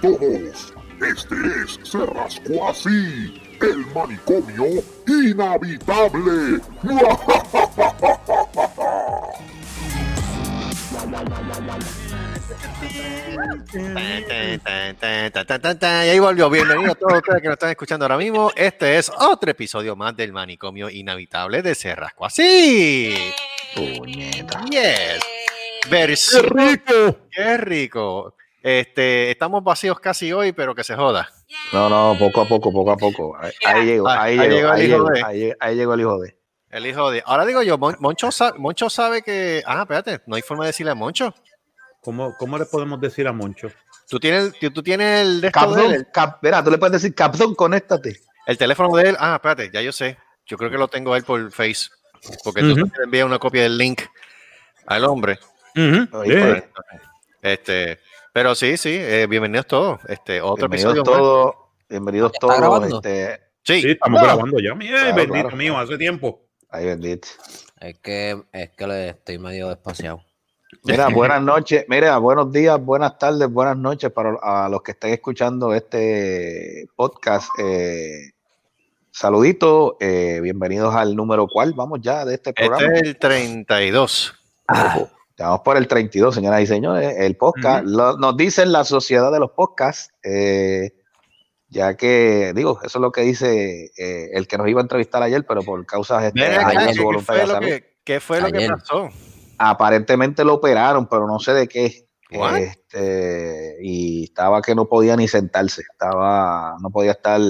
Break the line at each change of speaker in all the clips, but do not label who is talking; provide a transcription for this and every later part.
todos. Este es Se Rascó Así, el manicomio inhabitable.
Y ahí volvió. Bienvenidos a todos ustedes que nos están escuchando ahora mismo. Este es otro episodio más del manicomio inhabitable de Cerrasco. Así.
Puñeta.
Yes. Versión. ¡Qué rico! ¡Qué rico! Este, estamos vacíos casi hoy, pero que se joda.
No, no, poco a poco, poco a poco. Ahí, ahí llegó, ahí,
Ahí
llegó, ahí
hijo
llegó,
de-
ahí- ahí llegó el hijo de.
El hijo de. Ahora digo yo, Mon- Moncho, sa- Moncho sabe que. Ah, espérate, no hay forma de decirle a Moncho.
¿Cómo, ¿Cómo le podemos decir a Moncho?
Tú tienes, tú, tú tienes el, de de
Capdón,
el,
cap, mira, tú le puedes decir Capdón, conéctate.
el teléfono de él. Ah, espérate, ya yo sé. Yo creo que lo tengo él por Face. Porque tú
Ujú.
le envías una copia del link al hombre.
Sí.
fue.
Este, pero sí, sí, eh, bienvenidos todos. Este, otro
Bienvenidos
episodio más.
todos, bienvenidos
¿Ya está
todos. Este,
Sí,
Sí, estamos
No.
grabando ya. Mira,
Claro,
bendito
claro.
mío, hace tiempo.
ay, bendito.
Es que, es que le estoy medio despaciado.
Mira, buenas noches, mira, buenos días, buenas tardes, buenas noches para a los que estén escuchando este podcast. Eh, saluditos, eh, bienvenidos al número cuál, vamos ya de este
este
programa.
es el 32.
Ojo, ya Vamos por el 32, señoras y señores, el podcast. Lo- nos dicen la sociedad de los podcasts, eh, ya que, digo, eso es lo que dice eh, el que nos iba a entrevistar ayer, pero por causas este,
Ven
ajenas
acá,
a
¿qué,
su
qué
voluntad
fue
de salud.
que, qué fue lo que
Ayer.
pasó?
Aparentemente lo operaron, pero no sé de qué.
What?
Este, y estaba que no podía ni sentarse, estaba, no podía estar,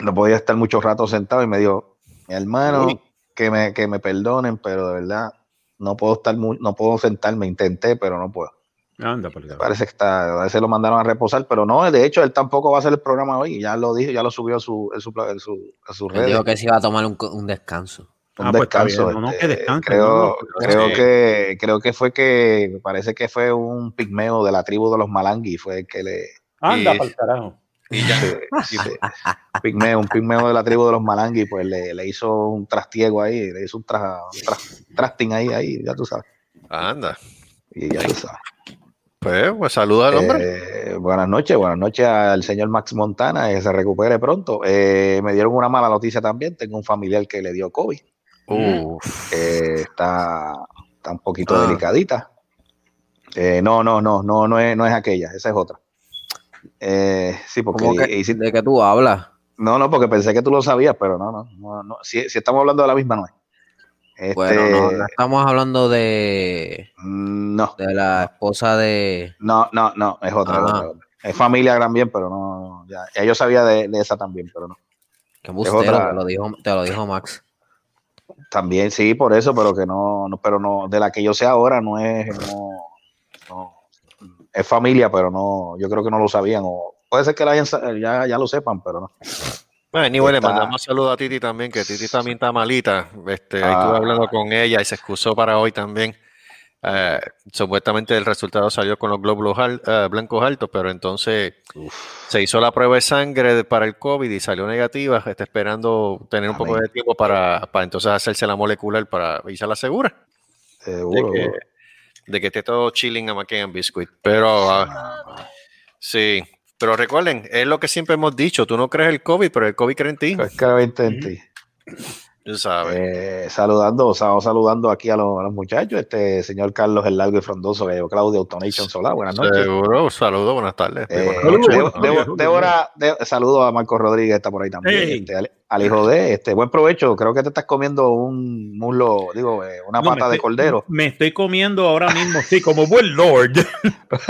no podía estar mucho rato sentado y me dijo, mi hermano,
Uy.
que me, que me perdonen, pero de verdad no puedo estar mu- no puedo sentarme, intenté, pero no puedo.
Anda, por acá.
Parece que está, a veces lo mandaron a reposar, pero no, de hecho él tampoco va a hacer el programa hoy, ya lo dijo, ya lo subió a su, en su, su, a redes.
dijo que se iba a tomar un, un descanso.
un
Ah, pues
descanso.
no, no,
este,
que descanse,
creo,
no,
creo
sí.
que creo que fue que me parece que fue un pigmeo de la tribu de los Malangui, fue el que le
Anda,
Y-
para el carajo.
Y ya.
sí, sí, pigmeo, un pigmeo de la tribu de los Malangui, pues le, le hizo un trastiego ahí, le hizo un, tra, un tra- trasting ahí, ahí, ya tú sabes.
Anda.
Y ya tú sabes.
Pues, pues saluda al hombre.
Eh, buenas noches, buenas noches al señor Max Montana, que se recupere pronto. Eh, me dieron una mala noticia también, tengo un familiar que le dio COVID.
Uf.
está, está un poquito
Ah.
delicadita. Eh, no, no, no, no, no es, no es aquella, esa es otra. Eh, sí, porque
¿Cómo que,
si-
¿De qué tú hablas?
no, no, porque pensé que tú lo sabías, pero no, no, no, no. Si, si estamos hablando de la misma, no es. Este,
Bueno, no, no estamos hablando de,
no,
de la esposa de...
no, no, no, es otra, es
Ah.
otra, otra. Es familia también, pero no, ya, ya yo sabía de, de esa también, pero no.
Que embustero,
otra.
te lo dijo, te lo dijo Max.
También sí, por eso, pero que no, no, pero no, de la que yo sé ahora no es, no, es familia, pero no, yo creo que no lo sabían, o puede ser que la hayan ya, ya lo sepan, pero no.
Bueno, le
Está-
mandamos saludos a Titi también, que Titi también está malita. Este,
Ah.
estuve hablando con ella y se excusó para hoy también. Eh, supuestamente el resultado salió con los glóbulos al- eh, blancos altos, pero entonces se hizo la prueba de sangre para el COVID y salió negativa. Está esperando tener un poco de tiempo para, para entonces hacerse la molecular para irse a la segura
Seguro.
que, de que esté todo chilling a McCain Biscuit. Pero ah, sí, pero recuerden, es lo que siempre hemos dicho: tú no crees el COVID, pero el COVID cree en ti.
Es que lo intenté.
Tú sabes.
Eh, saludando, estamos saludando aquí a los, a los muchachos, este señor Carlos el Largo y Frondoso, que llevó Claudio Autonation Solar, buenas noches.
Seguro, saludos, buenas tardes.
Eh,
Buenas noches.
Débora, de- saludos a Marco Rodríguez, está por ahí también.
Hey.
este, al, hijo de este, buen provecho. Creo que te estás comiendo un muslo, digo, eh, una
No,
pata de cordero.
Me estoy comiendo ahora mismo, sí, como buen lord.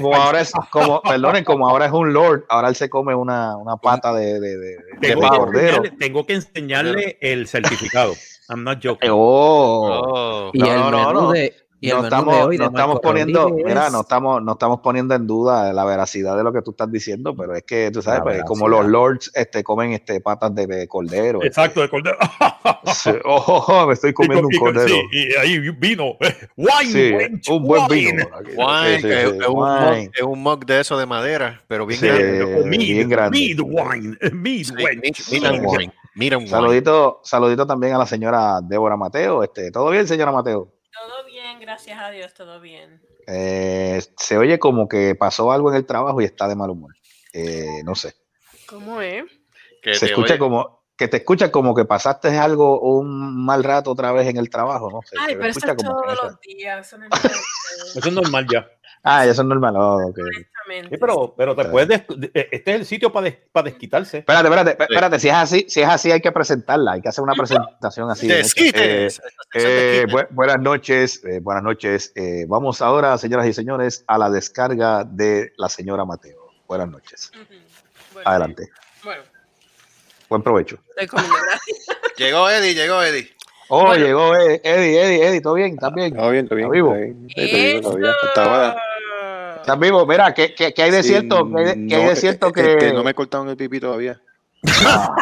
Como
ahora es, como, perdonen, como ahora es un lord, ahora él se come una, una pata de, de, de,
Tengo
cordero.
tengo que enseñarle el certificado. I'm not joking.
Oh.
Oh,
Y
No,
el
no, no,
menú
no.
de... Y
no estamos,
de hoy de
no estamos poniendo,
Rodríguez
mira, no estamos, no estamos poniendo en duda la veracidad de lo que tú estás diciendo, pero es que tú sabes, pues, como los lords este, comen este, patas de, de cordero.
Exacto, de cordero.
Sí. Oh, oh, oh, me estoy comiendo un
Y
cordero.
sí, y ahí vino. Wine,
Sí, un buen
wine.
vino.
wine, que es, un mug, es un mug de eso de madera, pero bien
Sí.
grande.
Mead,
bien grande.
mead wine. Mead
meat and wine, wine.
Saludito, saludito también a la señora Débora Mateo. Este, ¿Todo bien, señora Mateo?
Gracias a Dios, todo bien.
Eh, se oye como que pasó algo en el trabajo y está de mal humor. Eh, no sé.
¿Cómo es?
Que
Se escucha
oye-
como que te escucha como que pasaste algo un mal rato otra vez en el trabajo, no sé.
Ay,
se
pero eso es todos los días. Eso no es normal,
Eso es normal ya.
Ah, eso es normal. oh, ok.
Sí, pero, pero te puedes. des- eh, Este es el sitio para desquitarse.
Espérate, espérate, espérate, si es así, si es así hay que presentarla, hay que hacer una presentación así. Eh, Eh, bu- buenas noches, eh, buenas noches. Eh, vamos ahora, señoras y señores, a la descarga de la señora Mateo. Buenas noches.
Bueno,
Adelante.
Bueno,
Buen provecho.
Llegó Eddie, llegó Eddie.
Oh,
Bueno.
llegó Eddie, Eddie, Eddie, Eddie, ¿todo bien? ¿Estás bien?
Todo bien, todo bien.
¿Está vivo?
Está vivo.
¿Estás vivo? Mira, ¿qué, qué, qué hay de
Sí,
cierto? ¿Qué hay de, qué hay de cierto
eh,
que...?
este, no me cortaron el pipí todavía.
Esa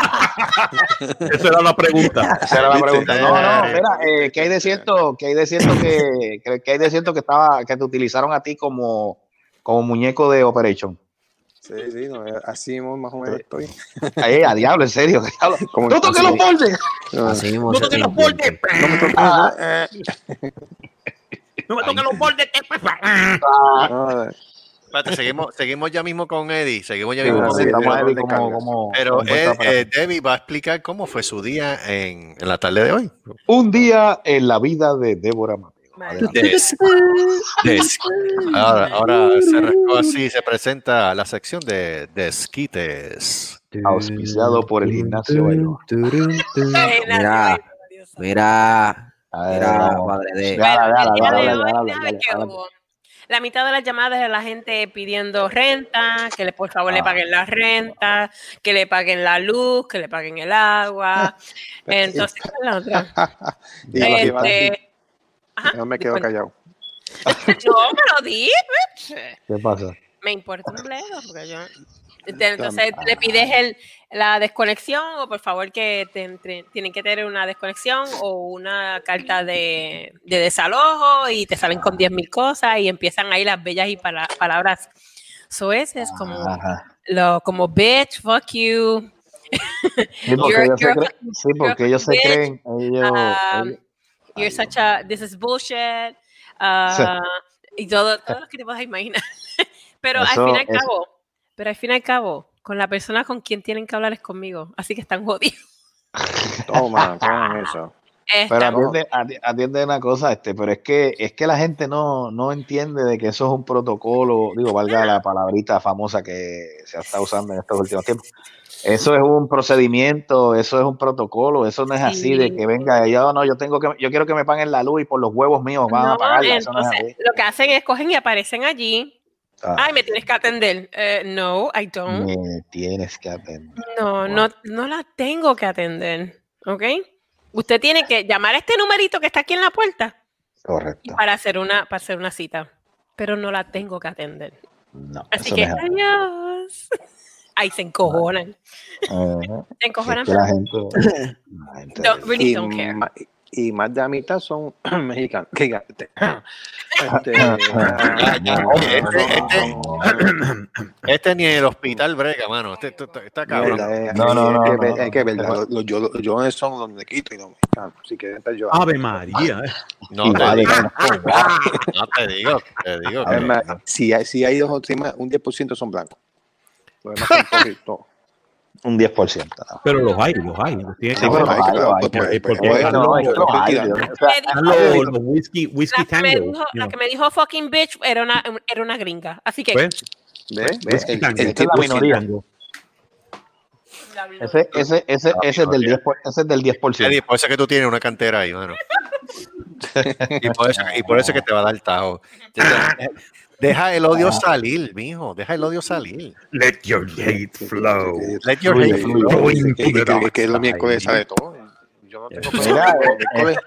era la pregunta.
Esa era la pregunta. No, no, mira, eh, ¿qué hay de cierto? ¿Qué hay de cierto que, que, que hay de cierto que estaba, que te utilizaron a ti como, como muñeco de Operation?
Sí, sí, no, eh, así más o menos estoy.
Ay, a diablo, en serio. diablo.
Como
¡No toques los bordes!
No,
Así mismo
No toques los bordes.
No me toques eh.
Los bordes.
Eh,
Espérate, seguimos, seguimos ya mismo con Eddie. Seguimos ya mismo con
sí,
Eddie.
como, como-
Pero Ed-
para-
eh, Debbie va a explicar cómo fue su día en, en la tarde de hoy.
Un día en la vida de Débora Mateo.
Des- des- ahora, ahora se rascó así se presenta la sección de desquites.
Auspiciado por el gimnasio
Mira, mira,
La mitad de las llamadas de la gente pidiendo renta, que le, por favor le
Ah.
paguen la renta, que le paguen la luz, que le paguen el agua. Entonces, ¿cuál es la otra? Este, ajá,
me quedo
bueno,
callado.
No, me lo di.
¿Qué pasa?
Me importa un bledo, porque yo. Entonces le pides el, la desconexión o por favor que te tienen que tener una desconexión o una carta de, de desalojo y te salen con 10 mil cosas y empiezan ahí las bellas y pala- palabras soeces como,
Ajá.
lo, como bitch, fuck you.
Sí, porque
You're-
ellos se, creen, sí, porque ellos se creen. Ellos,
um,
ellos-
you're such a, this is bullshit. uh, y todo, todo lo que te puedas imaginar. pero
Eso-
al fin y al cabo, pero al fin y al cabo, con la persona con quien tienen que hablar es conmigo. Así que están jodidos.
Toma, toma eso.
Pero atiende, ati- atiende una cosa, este, pero es que es que la gente no, no entiende de que eso es un protocolo, digo, valga la palabrita famosa que se está usando en estos últimos tiempos. Eso es un procedimiento, eso es un protocolo, eso no es así de
Sí.
que venga, yo no, yo tengo que, yo quiero que me paguen la luz y por los huevos míos van a
No,
pagarla, no es
entonces,
así.
lo que hacen es cogen y aparecen allí.
Ah,
Ay, me tienes que atender. Eh, no, I don't.
me tienes que atender.
No, no, no la tengo que atender. ¿Ok? Usted tiene que llamar a este numerito que está aquí en la puerta
Correcto.
para hacer una, para hacer una cita. Pero no la tengo que atender.
No,
Así que
no
adiós. Ahí se encojonan. Se encojonan.
Es que la gente, la gente-
Don't, really don't care.
Y más de la mitad son mexicanos. Que este, este,
este- Este ni en el hospital brega, mano. Este, este- este- está cabrón.
Mierda, eh,
No, no,
es
no,
que
no, no.
Es que verdad, los, los, yo- los son los nequitos y los mexicanos. Si quieren estar yo.
Ave María. eh.
No te digo,
no,
te digo, te digo. que-
si hay, si hay dos o tres más, un 10% son blancos. Los demás son poquitos.
Un 10%. no.
Pero los hay, los hay. los tienen
Sí,
que
hay, los
pues, pues, pues,
whisky, whisky
La que, me
tango.
dijo,
you
la que me dijo fucking bitch era una, era una gringa. Así que.
¿Ves?
¿Ves?
¿Ves?
¿Ves? El,
Tango.
el
Esta es la
10%.
minoría.
Tango.
Ese, ese, ese, ese, es del 10, por- ese es del 10%.
Eddie, por eso es que tú tienes una cantera ahí, mano. y, por eso, y por eso es que te va a dar tajo. Deja el odio salir, mijo. Deja el odio salir.
Let your hate flow.
Let your hate
flow into
que- los
side.
miércoles sabe todo. Yo no tengo
Mira,
problema.
eh,
Miércoles-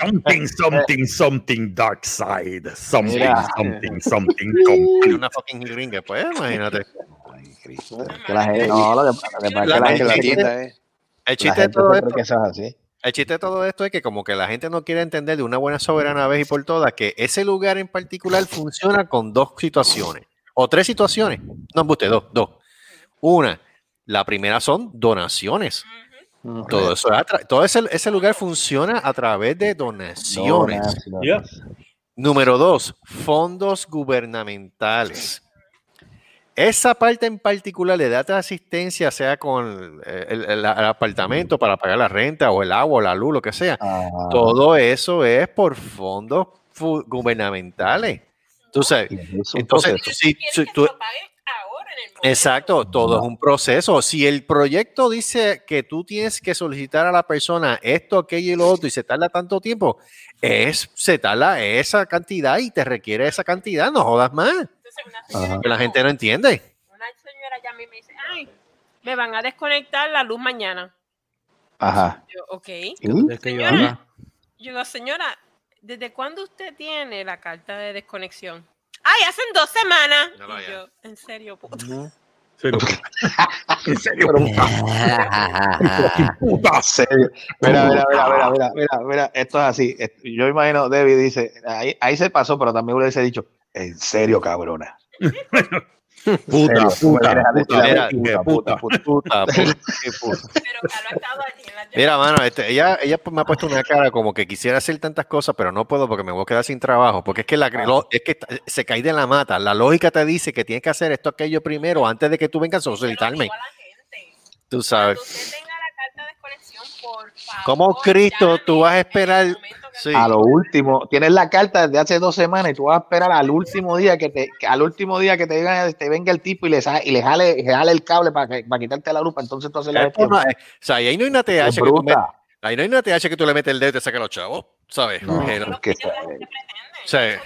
Something, something, something dark side. Something,
Mira.
something, something complete.
una fucking gringa, pues imagínate.
Ay, Cristo. Que la gente, no, lo que, lo que pasa es que
La
la
la
gente,
es.
El
la
chiste, de
gente
todo esto,
que es así.
El chiste de todo esto es que como que la gente no quiere entender de una buena soberana vez y por todas que ese lugar en particular funciona con dos situaciones o tres situaciones. No, usted, dos, dos. Una, la primera son donaciones. Todo eso, todo ese, ese lugar funciona a través de donaciones.
Yeah.
Número dos, fondos gubernamentales. Esa parte en particular de data asistencia, sea con eh, el, el- el apartamento para pagar la renta o el agua o la luz, lo que sea,
Ah,
todo eso es por fondos gubernamentales. Entonces,
proceso.
si,
Quieres
si
que
tú-
te lo paguen ahora en el momento.
Exacto, todo es un proceso. Si el proyecto dice que tú tienes que solicitar a la persona esto, aquello y lo otro y se tarda tanto tiempo, es se tarda esa cantidad y te requiere esa cantidad, no jodas más.
Ajá.
La gente no entiende.
Una señora ya a mí me dice, ay, me van a desconectar la luz mañana.
Ajá.
Yo, ok.
¿Y?
Es que yo
Señora. Yo digo, señora, ¿desde cuándo usted tiene la carta de desconexión? Ay, hacen dos semanas.
No
Y yo, en serio, puta.
Serio. En serio.
Puta serio. Mira, mira, mira, mira, mira, mira, mira, esto es así. Yo imagino, David dice, ahí, ahí se pasó, pero también hubiese dicho, en serio, cabrona.
Puta, puta, puta,
puta, puta, puta.
Puta, puta, qué puta.
Pero Carlos ha estado allí en la
Mira, mano, este, ella, ella me ha puesto una cara como que quisiera hacer tantas cosas, pero no puedo porque me voy a quedar sin trabajo. Porque es que, la, lo- es que está- se cae de la mata. La lógica te dice que tienes que hacer esto, aquello primero, antes de que tú vengas a solicitarme. Tú sabes. ¿Cómo Cristo tú vas a
llame
esperar? Sí.
A lo último, tienes la carta desde hace dos semanas y tú vas a esperar al último día que te, que al último día que te venga, te venga el tipo y le, y le jale, jale el cable para, que- para quitarte la luz, para entonces tú haces la gestión.
no o sea, y ahí no hay una TH que tú metes, ahí no hay una TH que tú le metes el dedo y te saca los chavos, ¿sabes?
No.
Lo
que sabe.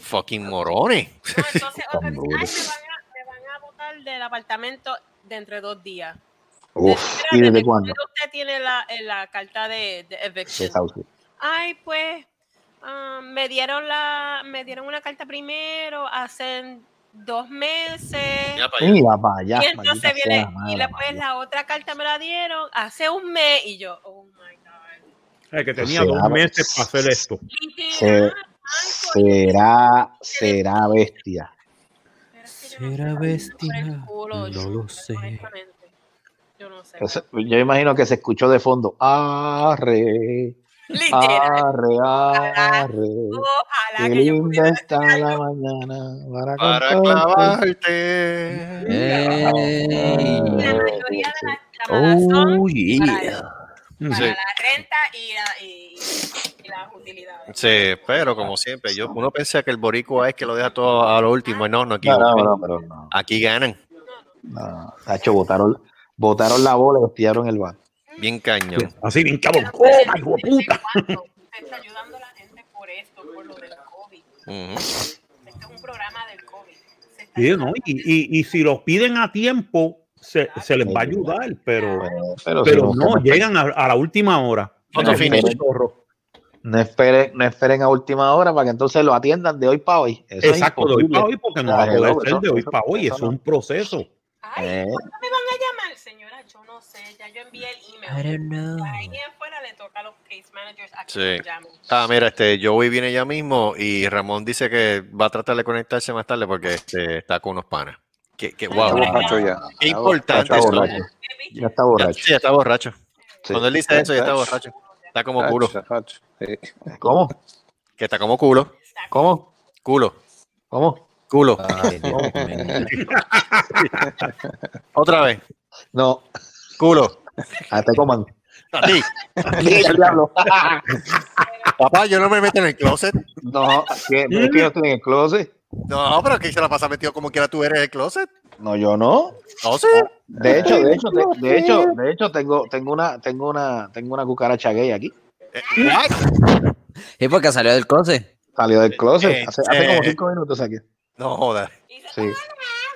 fucking morones.
No, entonces otra
brutos.
ay, me van, a, me van a botar del apartamento dentro de dos días.
Uf, ¿y desde
¿desde
cuándo?
usted tiene la, eh, la carta de, de eviction? Ay, pues ah, me dieron la, me dieron una carta primero hace dos meses.
Ya para allá.
Mira para allá.
y entonces viene,
sea,
y después la otra carta me la dieron hace un mes y yo, oh my God.
Eh, que tenía dos meses para hacer esto.
Será, será bestia.
es
¿Será bestia?
culo,
No
yo
lo sé.
Yo no sé.
Yo imagino que se escuchó de fondo. Arre,
Literal.
arre, arre.
Ojalá
Qué
que yo pudiera
está la
algo.
mañana para,
Para clavarte.
Ey.
La mayoría de las llamadas son
Oh,
para,
yeah.
eso, para
Sí.
la renta y, la- y- y las utilidades.
Sí, pero como siempre, yo uno piensa que el boricua es que lo deja todo a lo último. No, no, aquí,
No, no, no, pero no.
aquí ganan.
no. Tacho, botaron, botaron la bola y hostiaron el bar.
Bien cañón.
Así bien cabrón. ¡Oh,
desde-
hijo de puta!
cuándo usted está ayudando a la gente por esto, por lo del COVID. Este es un programa del COVID. Se
Sí, ¿no? y, y, y si los piden a tiempo, se, se les va a ayudar, pero,
Pero, si
pero
no,
no, llegan a, a la última hora. Un chorro.
no esperen, no esperen a última hora para que entonces lo atiendan de hoy para hoy. Eso es
Exacto, de hoy para hoy, porque no va a poder ser de hoy para hoy. es
no.
un proceso.
Ay,
Eh.
¿cuándo me van a llamar, señora? Yo no sé. Ya yo envié el
I
email.
don't know.
Ahí en fuera le toca a los case managers a que
Sí. Ah, mira, este Joey viene ya mismo y Ramón dice que va a tratar de conectarse más tarde porque este, está con unos panas. Que, que, wow,
borracho ya.
qué importante
Está
eso.
borracho. Ya está
Ya,
borracho.
sí, ya está borracho.
Sí.
Cuando él dice eso, ya está borracho. Está como culo.
¿Cómo?
Que está como culo.
¿Cómo?
Culo.
¿Cómo?
Culo.
Ay, Dios.
Otra vez.
No,
Culo.
a te coman.
A ti.
Diablo.
Papá, yo no me meto en el closet.
No, que, es que yo estoy en el closet.
No, pero que se la pasa metido como quiera tú eres en el closet.
No, yo no.
No sé.
De hecho, de hecho, de, de hecho, de hecho, tengo, tengo una, tengo una, tengo una cucaracha gay aquí.
Eh, what?
¿Y por qué salió del closet?
Salió del closet
Eh,
hace, hace como
eh.
cinco minutos aquí.
No jodas.
Sí.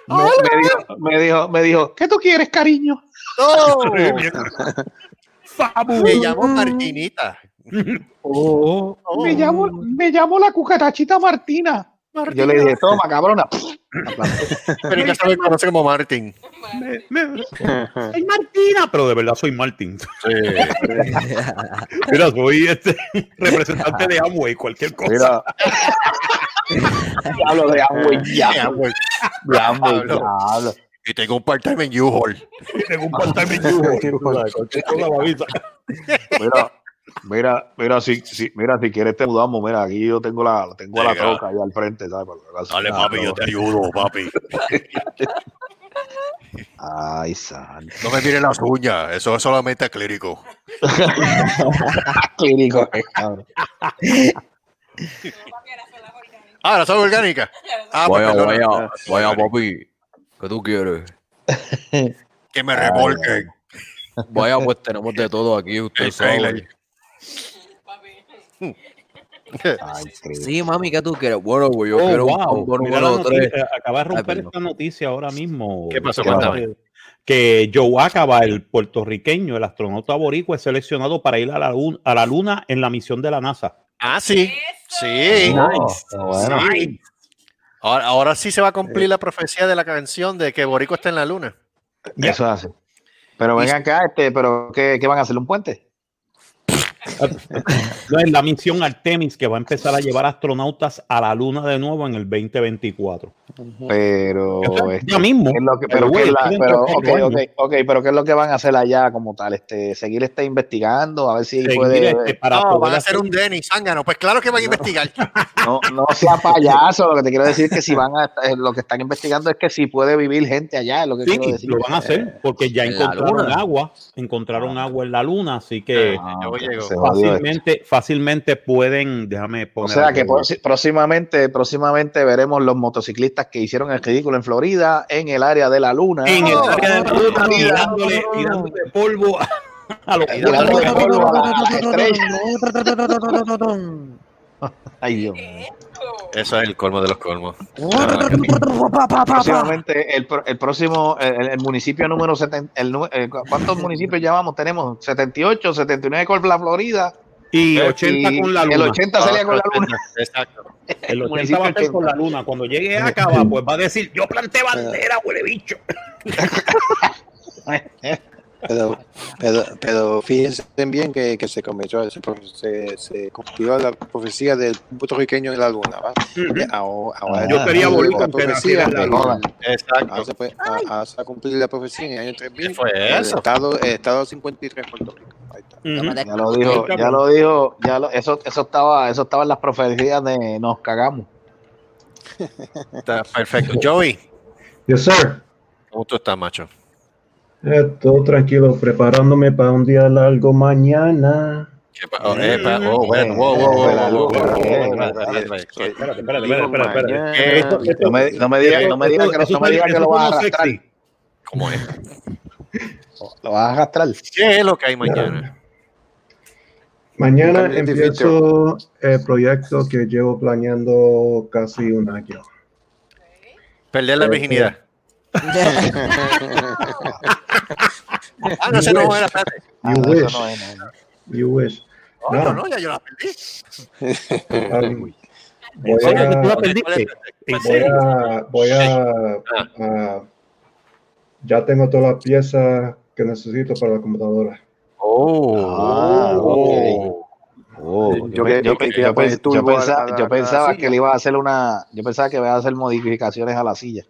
Me, me dijo, me dijo, me dijo, ¿qué tú quieres, cariño?
No.
Fabu.
Me llamo Martinita.
Oh,
Oh.
me llamo, me llamo la cucarachita Martina. Y yo le dije, toma, cabrona.
Pero en casa me conoce como Martín.
Me- me- Soy Martina, pero de verdad soy Martín.
Sí.
Mira, soy este representante de Amway, cualquier cosa.
Mira. Diablo de Amway, ya.
Ya.
De Amway,
Diablo.
diablo.
Y tengo un part-time en U-Haul.
Tengo un part-time en avisa.
Mira, Mira, mira, si, si, mira, si quieres te mudamos, mira, aquí yo tengo la, tengo la troca ahí al frente, ¿sabes?
Dale, papi, yo te ayudo, papi.
Ay, santo.
No me miren las uñas, eso es solamente clírico.
Clínico, eh, cabrón.
Ah, la son orgánica. Ah,
vaya, vaya, papi. ¿Qué tú quieres?
Que me remolquen.
Vaya, pues tenemos de todo aquí, usted sabe.
Ay.
Sí, mami, ¿qué tú quieres? Bueno, pues yo
Oh,
quiero un
wow.
combo
Mira la
número 3.
noticia, acaba de romper esta noticia ahora mismo.
¿Qué pasó?
Que-
Cuéntame.
Que Joe Acaba, el puertorriqueño, el astronauta boricua, es seleccionado para ir a la, luna, a la luna en la misión de la NASA.
Ah, sí. Sí.
Bueno.
Sí. Ahora, ahora sí se va a cumplir la profecía de la canción de que Borico está en la luna.
Eso hace. Pero ven acá, este, pero ¿qué, qué van a hacer? ¿Un puente?
No, es la misión Artemis que va a empezar a llevar astronautas a la luna de nuevo en el 2024.
Pero,
ya mismo.
¿qué es lo que-
Pero,
pero, ¿qué es la-
estoy dentro
pero,
de
ok,
cuatro
ok,
años.
ok, pero ¿qué es lo que van a hacer allá como tal? Este, seguir este investigando, a ver si
Seguir,
puede.
este, para
No,
poder
van a
hacer-
un Denny zángano. Pues claro que van a investigar.
No, no sea payaso, lo que te quiero decir es que si van a eh, lo que están investigando es que si puede vivir gente allá, lo que
Sí,
quiero decir.
lo van a hacer porque ya encontraron agua, encontraron agua en la luna, así que
Ah,
Yo
ok,
llego.
Se
fácilmente, fácilmente pueden, déjame
O
poner.
sea que próximamente, próximamente veremos los motociclistas que hicieron el ridículo en Florida, en el área de la luna.
en el área de la luna,
oh,
tirándole,
oh,
tirándole polvo a, los
Tirándole polvo a la- a las estrellas. Ay, Dios.
Eso es el colmo de los colmos.
Próximamente, el, el próximo, el, el municipio número 70, el, nu- eh, ¿cuántos municipios llevamos? Tenemos 78, 79 con la Florida.
y
Eh,
80
y
con la
El
luna.
80 salía con la luna.
Exacto.
El 80
municipio
va a ser
80.
con la luna. Cuando llegue a Acaba, pues va a decir, yo planté bandera, huele bicho.
Pero, pero, pero fíjense bien que, que se comenzó, se, se, se cumplió la profecía del puertorriqueño de la luna. ¿va? Ahora, ahora-
Yo quería
la
volver con
profecía
Tena,
de-
que
jodan.
Exacto.
Ahora se, a- ahora se cumplir la profecía en el año 3000.
¿Qué fue
el
eso?
Estado, el estado 53 Puerto Rico. Ahí está.
Ya lo dijo, ya lo dijo, ya lo, eso, eso estaba, eso estaba en las profecías de nos cagamos.
Está perfecto. Joey,
Yes, sir.
¿cómo tú estás, macho?
Eh, todo tranquilo, preparándome para un día largo mañana.
Espérate, espérate,
espérate, espérate.
No me, digas que, que lo vas a arrastrar.
¿Cómo es?
¿Lo vas a arrastrar?
¿Qué es lo que hay mañana?
Mañana empiezo el proyecto que llevo planeando casi un año.
Perder la virginidad. Ah, no, esa no era, espérate.
You wish. You wish.
No, no,
ah,
no, ya yo la perdí.
Voy a, voy a, ya tengo todas las piezas que necesito para la computadora.
Oh,
yo, pensaba, que le iba a hacer una, yo pensaba que iba a hacer modificaciones a la silla.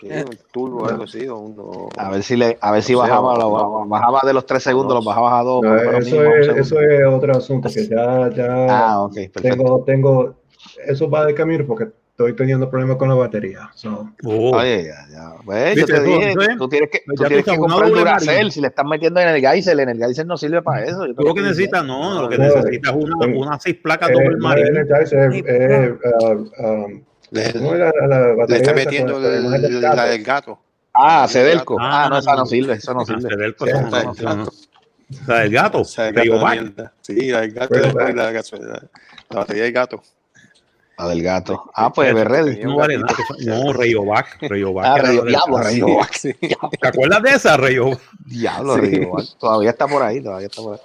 Sí, un turbo o algo así. O uno,
A ver si le, a ver si
O sea,
bajaba,
o-
lo- bajaba de los tres segundos, los bajabas a dos.
No, eso,
mínimo un
es, eso es otro asunto que ya, ya
Ah, ok, perfecto.
tengo, tengo, eso va de camino porque estoy teniendo problemas con la batería. So,
Oh.
Oye, ya, ya. Pues, yo te dije,
es-
tú tienes que, tú
tú
tienes que comprar Duracell. Si le estás metiendo en el Geisel, en el Geisel no sirve para eso. Yo
Tú lo que necesitas, no, lo que necesitas es una, una seis placas
eh,
doble
no
marine.
es Energizer, es, uh, um,
le, está metiendo el, la del gato.
Ah, Sedelco.
Ah,
ah, no, esa no sirve, esa no
ah,
sirve.
La del gato.
Sí, la del gato la, batería del gato.
La del gato. Ah, pues
Berredi.
No, no, Rayovac. Rayovac.
Ah, Diablo, Rayovac.
¿Te acuerdas de esa, Rayovac?
Diablo, Rayovac. Todavía está por ahí, todavía está por ahí.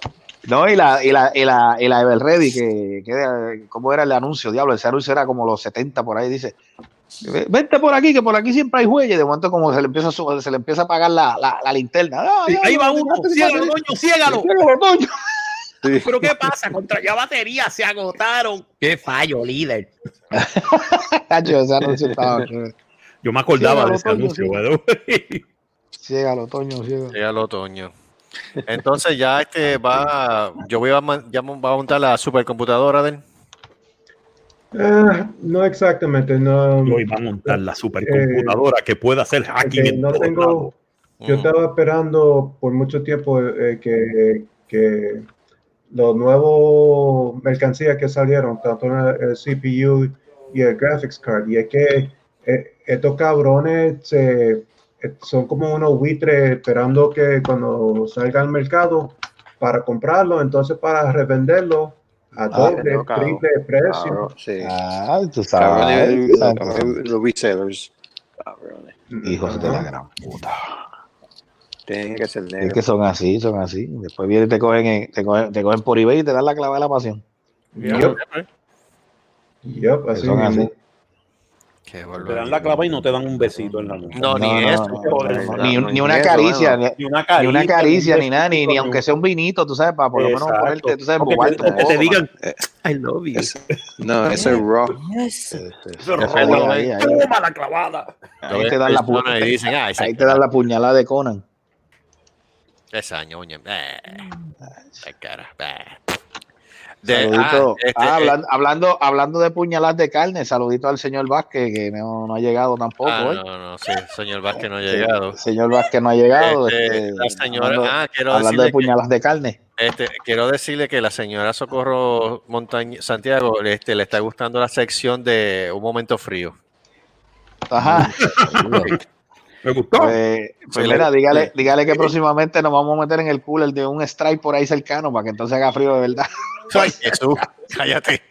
No, y la, y la, y la, y la Ever Ready, que, que, ¿cómo era el anuncio? Diablo, ese anuncio era como los 70 por ahí, dice. Vente por aquí, que por aquí siempre hay. Y de momento, como se le empieza a, se le empieza a apagar la, la, la linterna. Ah,
Sí,
ya,
ahí va uno.
ya,
Ciégalo,
ya,
Toño, ciégalo.
ciégalo, Toño.
Pero ¿qué pasa? Contra ya baterías se agotaron. Qué fallo, líder.
Cacho, ese anuncio estaba chévere.
Yo me acordaba
Ciégalo,
de ese
Toño,
anuncio,
ciégalo.
güey.
Ciégalo, Toño, ciégalo.
Llega el otoño. Entonces ya este va, yo voy a, ya va a montar la supercomputadora de él.
Eh, no exactamente, no.
Lo iba a montar la supercomputadora que pueda hacer hacking
porque
en
no tengo-. Yo
Ujú.
estaba esperando por mucho tiempo eh, que, que los nuevos mercancías que salieron, tanto el CPU y el graphics card, y es que eh, estos cabrones se- eh, son como unos buitres esperando que cuando salga al mercado para comprarlo, entonces para revenderlo a
Ah,
doble,
no, cabrón.
triple precio.
Sí.
Ah, tú sabes.
los resellers. Cabrones.
Hijos de la gran puta.
Tienen que ser
Es
negros.
que son así, son así. Después vienen y te cogen, en- te cogen, te cogen por eBay y te dan la clave de la pasión.
Yep, yep, así
son así.
Te dan la clava y no te dan un besito en la nuca.
No, ni eso.
no, Ni,
no,
ni
ni
una caricia, ni,
Ni una
ni
caricia,
una caricia,
un
ni nada, ni, ni aunque sea un vinito, tú sabes, para por lo menos ponerte, tú sabes,
que te- digan,
Eh,
I love you.
es- no, eso es raw.
Eso es
ahí.
Toma la clavada.
Ahí te dan la pu-
y dicen, ah,
ahí te dan la puñalada de Conan.
Esa ñoña. Eh, esa cara. De-
Saludito.
ah, este,
Ah,
eh,
hablan- hablando, hablando de puñaladas de carne, saludito al señor Vázquez, que no, no ha llegado tampoco.
ah,
¿eh?
no, no, sí, señor Vázquez no ha llegado.
El señor Vázquez no ha llegado.
Este,
este,
la señora,
hablando,
ah, quiero
hablando
decirle
de
que-
puñaladas de carne.
Este, quiero decirle que la señora Socorro Montaña Santiago este, le está gustando la sección de Un Momento Frío.
Ajá.
Me gustó.
Pues, pues mira, dígale, dígale que próximamente nos vamos a meter en el cooler de un strike por ahí cercano para que entonces haga frío de verdad.
Ay, Jesús, cállate.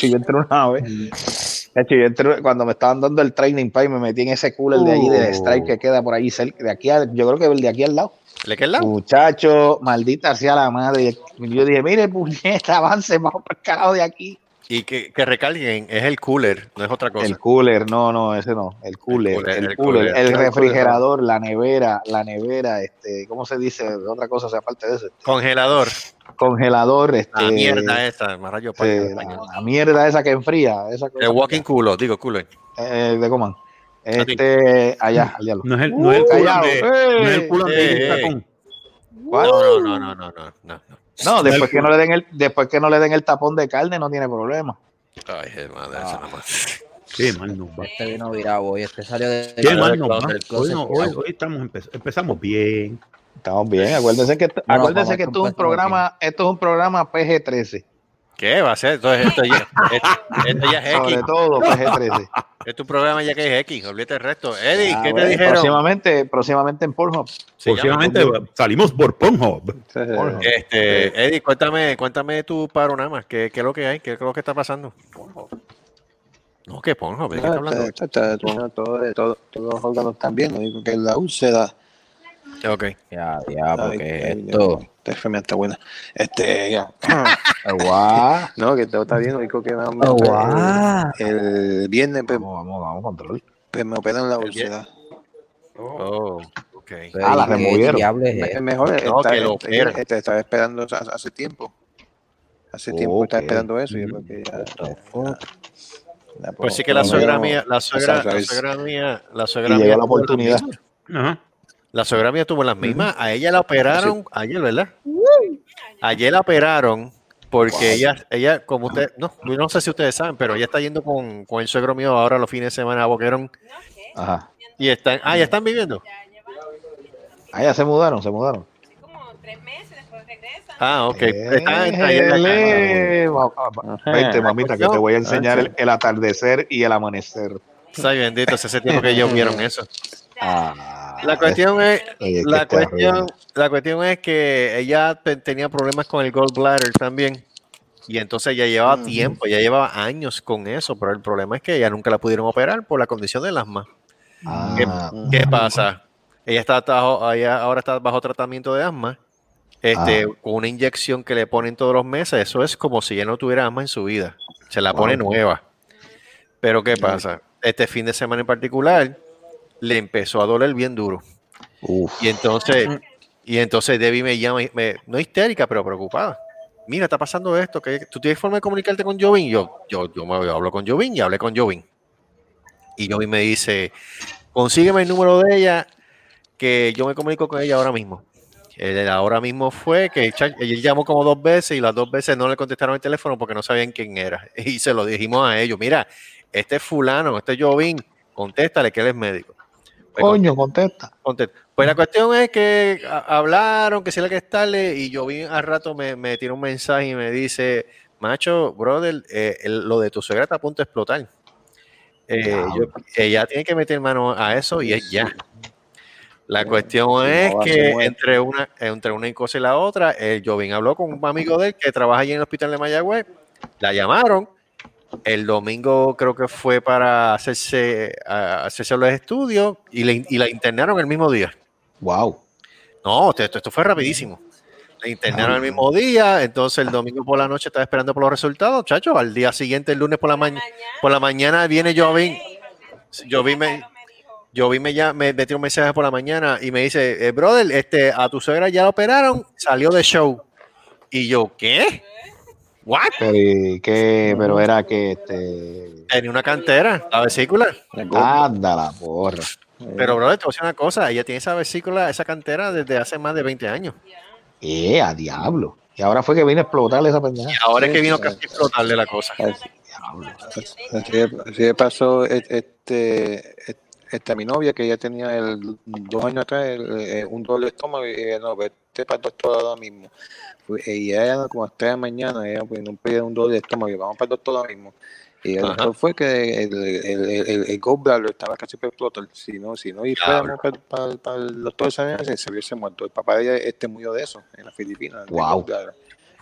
Yo entré una vez. Acho, yo entré- cuando me estaban dando el training pay, me metí en ese cooler de allí, del strike que queda por ahí cerca, de aquí a- yo creo que el de aquí al lado.
¿Le queda el lado?
Muchacho, maldita sea la madre. Yo dije, mire, puñeta, avance, vamos para el carajo de aquí.
Y que, que recalquen, es el cooler, no es otra cosa.
El cooler, no, no, ese no. El cooler, el,
cooler, el
cooler,
cooler.
el
El
refrigerador, la nevera, la nevera, este, ¿cómo se dice? Otra cosa, o sea, aparte de eso.
Congelador.
Congelador, este.
La mierda esa, más rayo pa-
eh, la, la mierda esa que enfría, esa cosa.
El walking culo, digo cooler.
Eh, de coman. Este, allá, al diablo.
No es el, no es el
Callao.
culo de, no es el
¡Eh!
culo.
¿Cuál?
No, no, no, no, no, no, no.
No, después que no le den el, después que no le den el tapón de carne, no tiene problema.
Ay, madre, esa nada más.
Qué mal nos va.
Este vino virado hoy, este salió de...
Qué mal nos va. Hoy, no, hoy, hoy estamos empe- empezamos bien.
Estamos bien, acuérdense que,
no,
acuérdense que esto es un programa, esto es un programa PG-13.
¿Qué va a ser? Entonces esto ya, esto, esto ya es
Sobre
X.
todo PG-13.
Este es un programa ya que es X, olvídate el resto. Eddie,
Ah,
¿qué te dijeron?
Próximamente, próximamente en Pornhub.
Próximamente salimos por Pornhub.
Pornhub.
Este, Eddie, cuéntame, cuéntame tu panorama. ¿Qué, ¿Qué es lo que hay? ¿Qué es lo que está pasando? No, ¿qué Pornhub? ¿De qué está hablando?
Está- está- está- bueno, todo- todo- Todos los órganos están bien, lo único que es la úlcera.
Ok.
Ya, ya, porque
ay,
esto...
Enfermedad está buena. Este, ya.
Guau.
no, que todo está bien, único que me,
Oh, wow.
el viernes pues,
Vamos, vamos, vamos, control.
pues, me operan la úlcera.
Oh, ok.
Ah, la
¿y qué
removieron.
es
mejor,
No,
está-
que lo
este-
operan.
este, estaba esperando hace, tiempo. Hace tiempo estaba esperando eso. y yo creo que ya- ya,
Pues sí que la suegra mía, la suegra, la suegra mía, la suegra
llegó
mía
la oportunidad.
Ajá.
La suegra mía tuvo las mismas. A ella la operaron ayer, ¿verdad? Ayer la operaron porque ella, ella, como usted, no, no sé si ustedes saben, pero ella está yendo con, con el suegro mío ahora los fines de semana a Boquerón
Ajá.
y están, ah, ya están viviendo.
Ah, ya se mudaron, se mudaron.
como tres meses después regresan.
Ah, ok. Están en
ma- Vente, mamita, que te voy a enseñar el, el atardecer y el amanecer.
Ay, bendito, hace ese tiempo que ellos vieron eso.
Ah,
La cuestión es,
Oye,
la cuestión, la cuestión es que ella te- tenía problemas con el gallbladder también. Y entonces ya llevaba tiempo, ya llevaba años con eso, pero el problema es que ella nunca la pudieron operar por la condición del asma. ¿Qué,
ah,
qué pasa? Ella está bajo- ella ahora está bajo tratamiento de asma, este,
Ah.
con una inyección que le ponen todos los meses. Eso es como si ella no tuviera asma en su vida. Se la pone nueva. Pero ¿qué pasa? Este fin de semana en particular le empezó a doler bien duro.
uf.
Y entonces, y entonces Debbie me llama, y me- no histérica, pero preocupada. Mira, está pasando esto, que tú tienes forma de comunicarte con Jovin. Yo, yo, yo me hablo con Jovin y hablé con Jovin. Y Jovin me dice, consígueme el número de ella, que yo me comunico con ella ahora mismo. Él ahora mismo fue que el él llamó como dos veces y las dos veces no le contestaron el teléfono porque no sabían quién era. Y se lo dijimos a ellos, mira, este es fulano, este es Jovín, contéstale que él es médico. Pues,
Coño, contesta.
contest- Pues la cuestión es que hablaron, que si le que estarle, y Jovín al rato me, me tiró un mensaje y me dice, macho, brother, eh, el- lo de tu suegra está a punto de explotar. Eh, yo- ella tiene que meter mano a eso y es ya. La cuestión es que entre una, entre una cosa y la otra, el Jovín habló con un amigo de él que trabaja allí en el hospital de Mayagüez, la llamaron, el domingo creo que fue para hacerse, a- hacerse los estudios y, le- y la internaron el mismo día.
Wow.
No, esto, esto fue rapidísimo. La internaron el mismo día, entonces el domingo por la noche estaba esperando por los resultados, chacho. Al día siguiente, el lunes por la mañana, por la mañana viene Jovín. Jovín me, Jovín me, ya, me metió un mensaje por la mañana y me dice, eh, brother, este, a tu suegra ya la operaron, salió de show. Y yo, ¿qué? ¿What?
Pero, ¿y qué? pero era que este.
Tenía una cantera, la vesícula.
Anda la porra.
Pero, brother, te voy a decir una cosa, ella tiene esa vesícula, esa cantera desde hace más de 20 años.
Eh, a diablo. Y ahora fue que vino a explotarle esa pendeja.
Ahora es que vino casi a explotarle la cosa.
Diablo.
Así, así pasó este, este, a mi novia que ella tenía el, dos años atrás el, eh, un de estómago y ella no, vete para el doctor ahora mismo. Y ella como a las 3 de la mañana, ella pues, no pedía un dolor de estómago y vamos para el doctor ahora mismo. Y el
Ajá.
doctor fue que el, el, el, el, el gallbladder estaba casi explotar. Si no, si no, y fuéramos para, para, para el doctor se, se hubiese muerto. El papá de ella este murió de eso en las Filipinas.
Wow.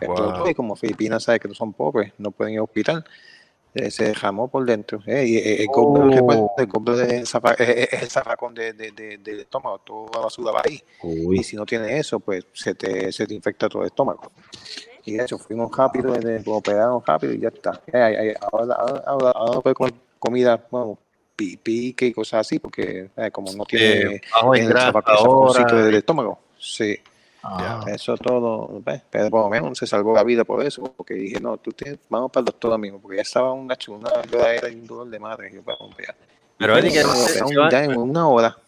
Explotó y como Filipinas sabe que no son pobres, no pueden ir al hospital, se derramó por dentro. Eh, y, eh, el
Oh.
recuerda, el el, es el zafacón de, de, de- del estómago, toda la basura va ahí. Y
Uy.
si no tienes eso, pues se te, se te infecta todo el estómago. Y de hecho, fuimos rápido, eh, lo operaron rápido y ya está. Eh, eh, eh, ahora, ahora, ahora, ahora no puede comer comida, pique y cosas así, porque eh, como no tiene
bajo en
el
ahora.
del estómago. Sí.
Ah,
Eso todo, pero por lo menos se salvó la vida por eso, porque dije, no, tú tienes, vamos para el doctor mismo, porque ya estaba una chuna, era un dolor de madre. Yo, vamos para allá.
Pero Eddie, ¿qué,
Pero,
qué-
pero
qué va,
ya en una hora,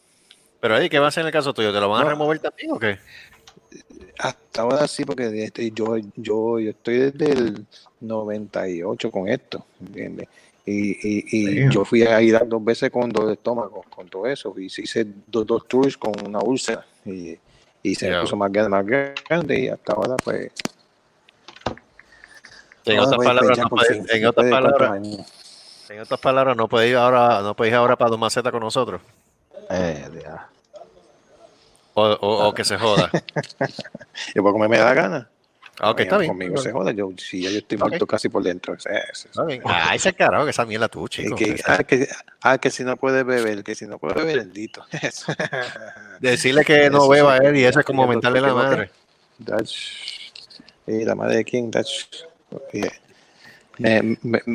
pero Eddie, ¿qué va a hacer en el caso tuyo? ¿Te lo van a remover también o qué?
hasta ahora sí, porque este, yo, yo, yo estoy desde el 98 con esto, ¿entiendes? Y, y, y yo fui a ir dos veces con dolor de estómago, con todo eso, y se hice dos, dos tours con una úlcera, y, y se puso más grande, más grande, y hasta ahora, pues,
En otras palabras, no puede- en
después
otras
de cuántos
palabras,
años.
en otras palabras, no podéis ahora, no podéis ahora para Maceta con nosotros.
eh.
O, o- o que se joda.
Yo puedo comerme la gana.
Ah, ok, está bien.
Conmigo se joda, yo, si ya yo estoy muerto casi por dentro.
Ah, ese carajo, que esa mierda tú,
es
chico.
ah, que, ah, que si no puede beber, que si no puede beber, bendito.
Decirle que no beba él y eso es como mentarle la madre.
La madre de quién,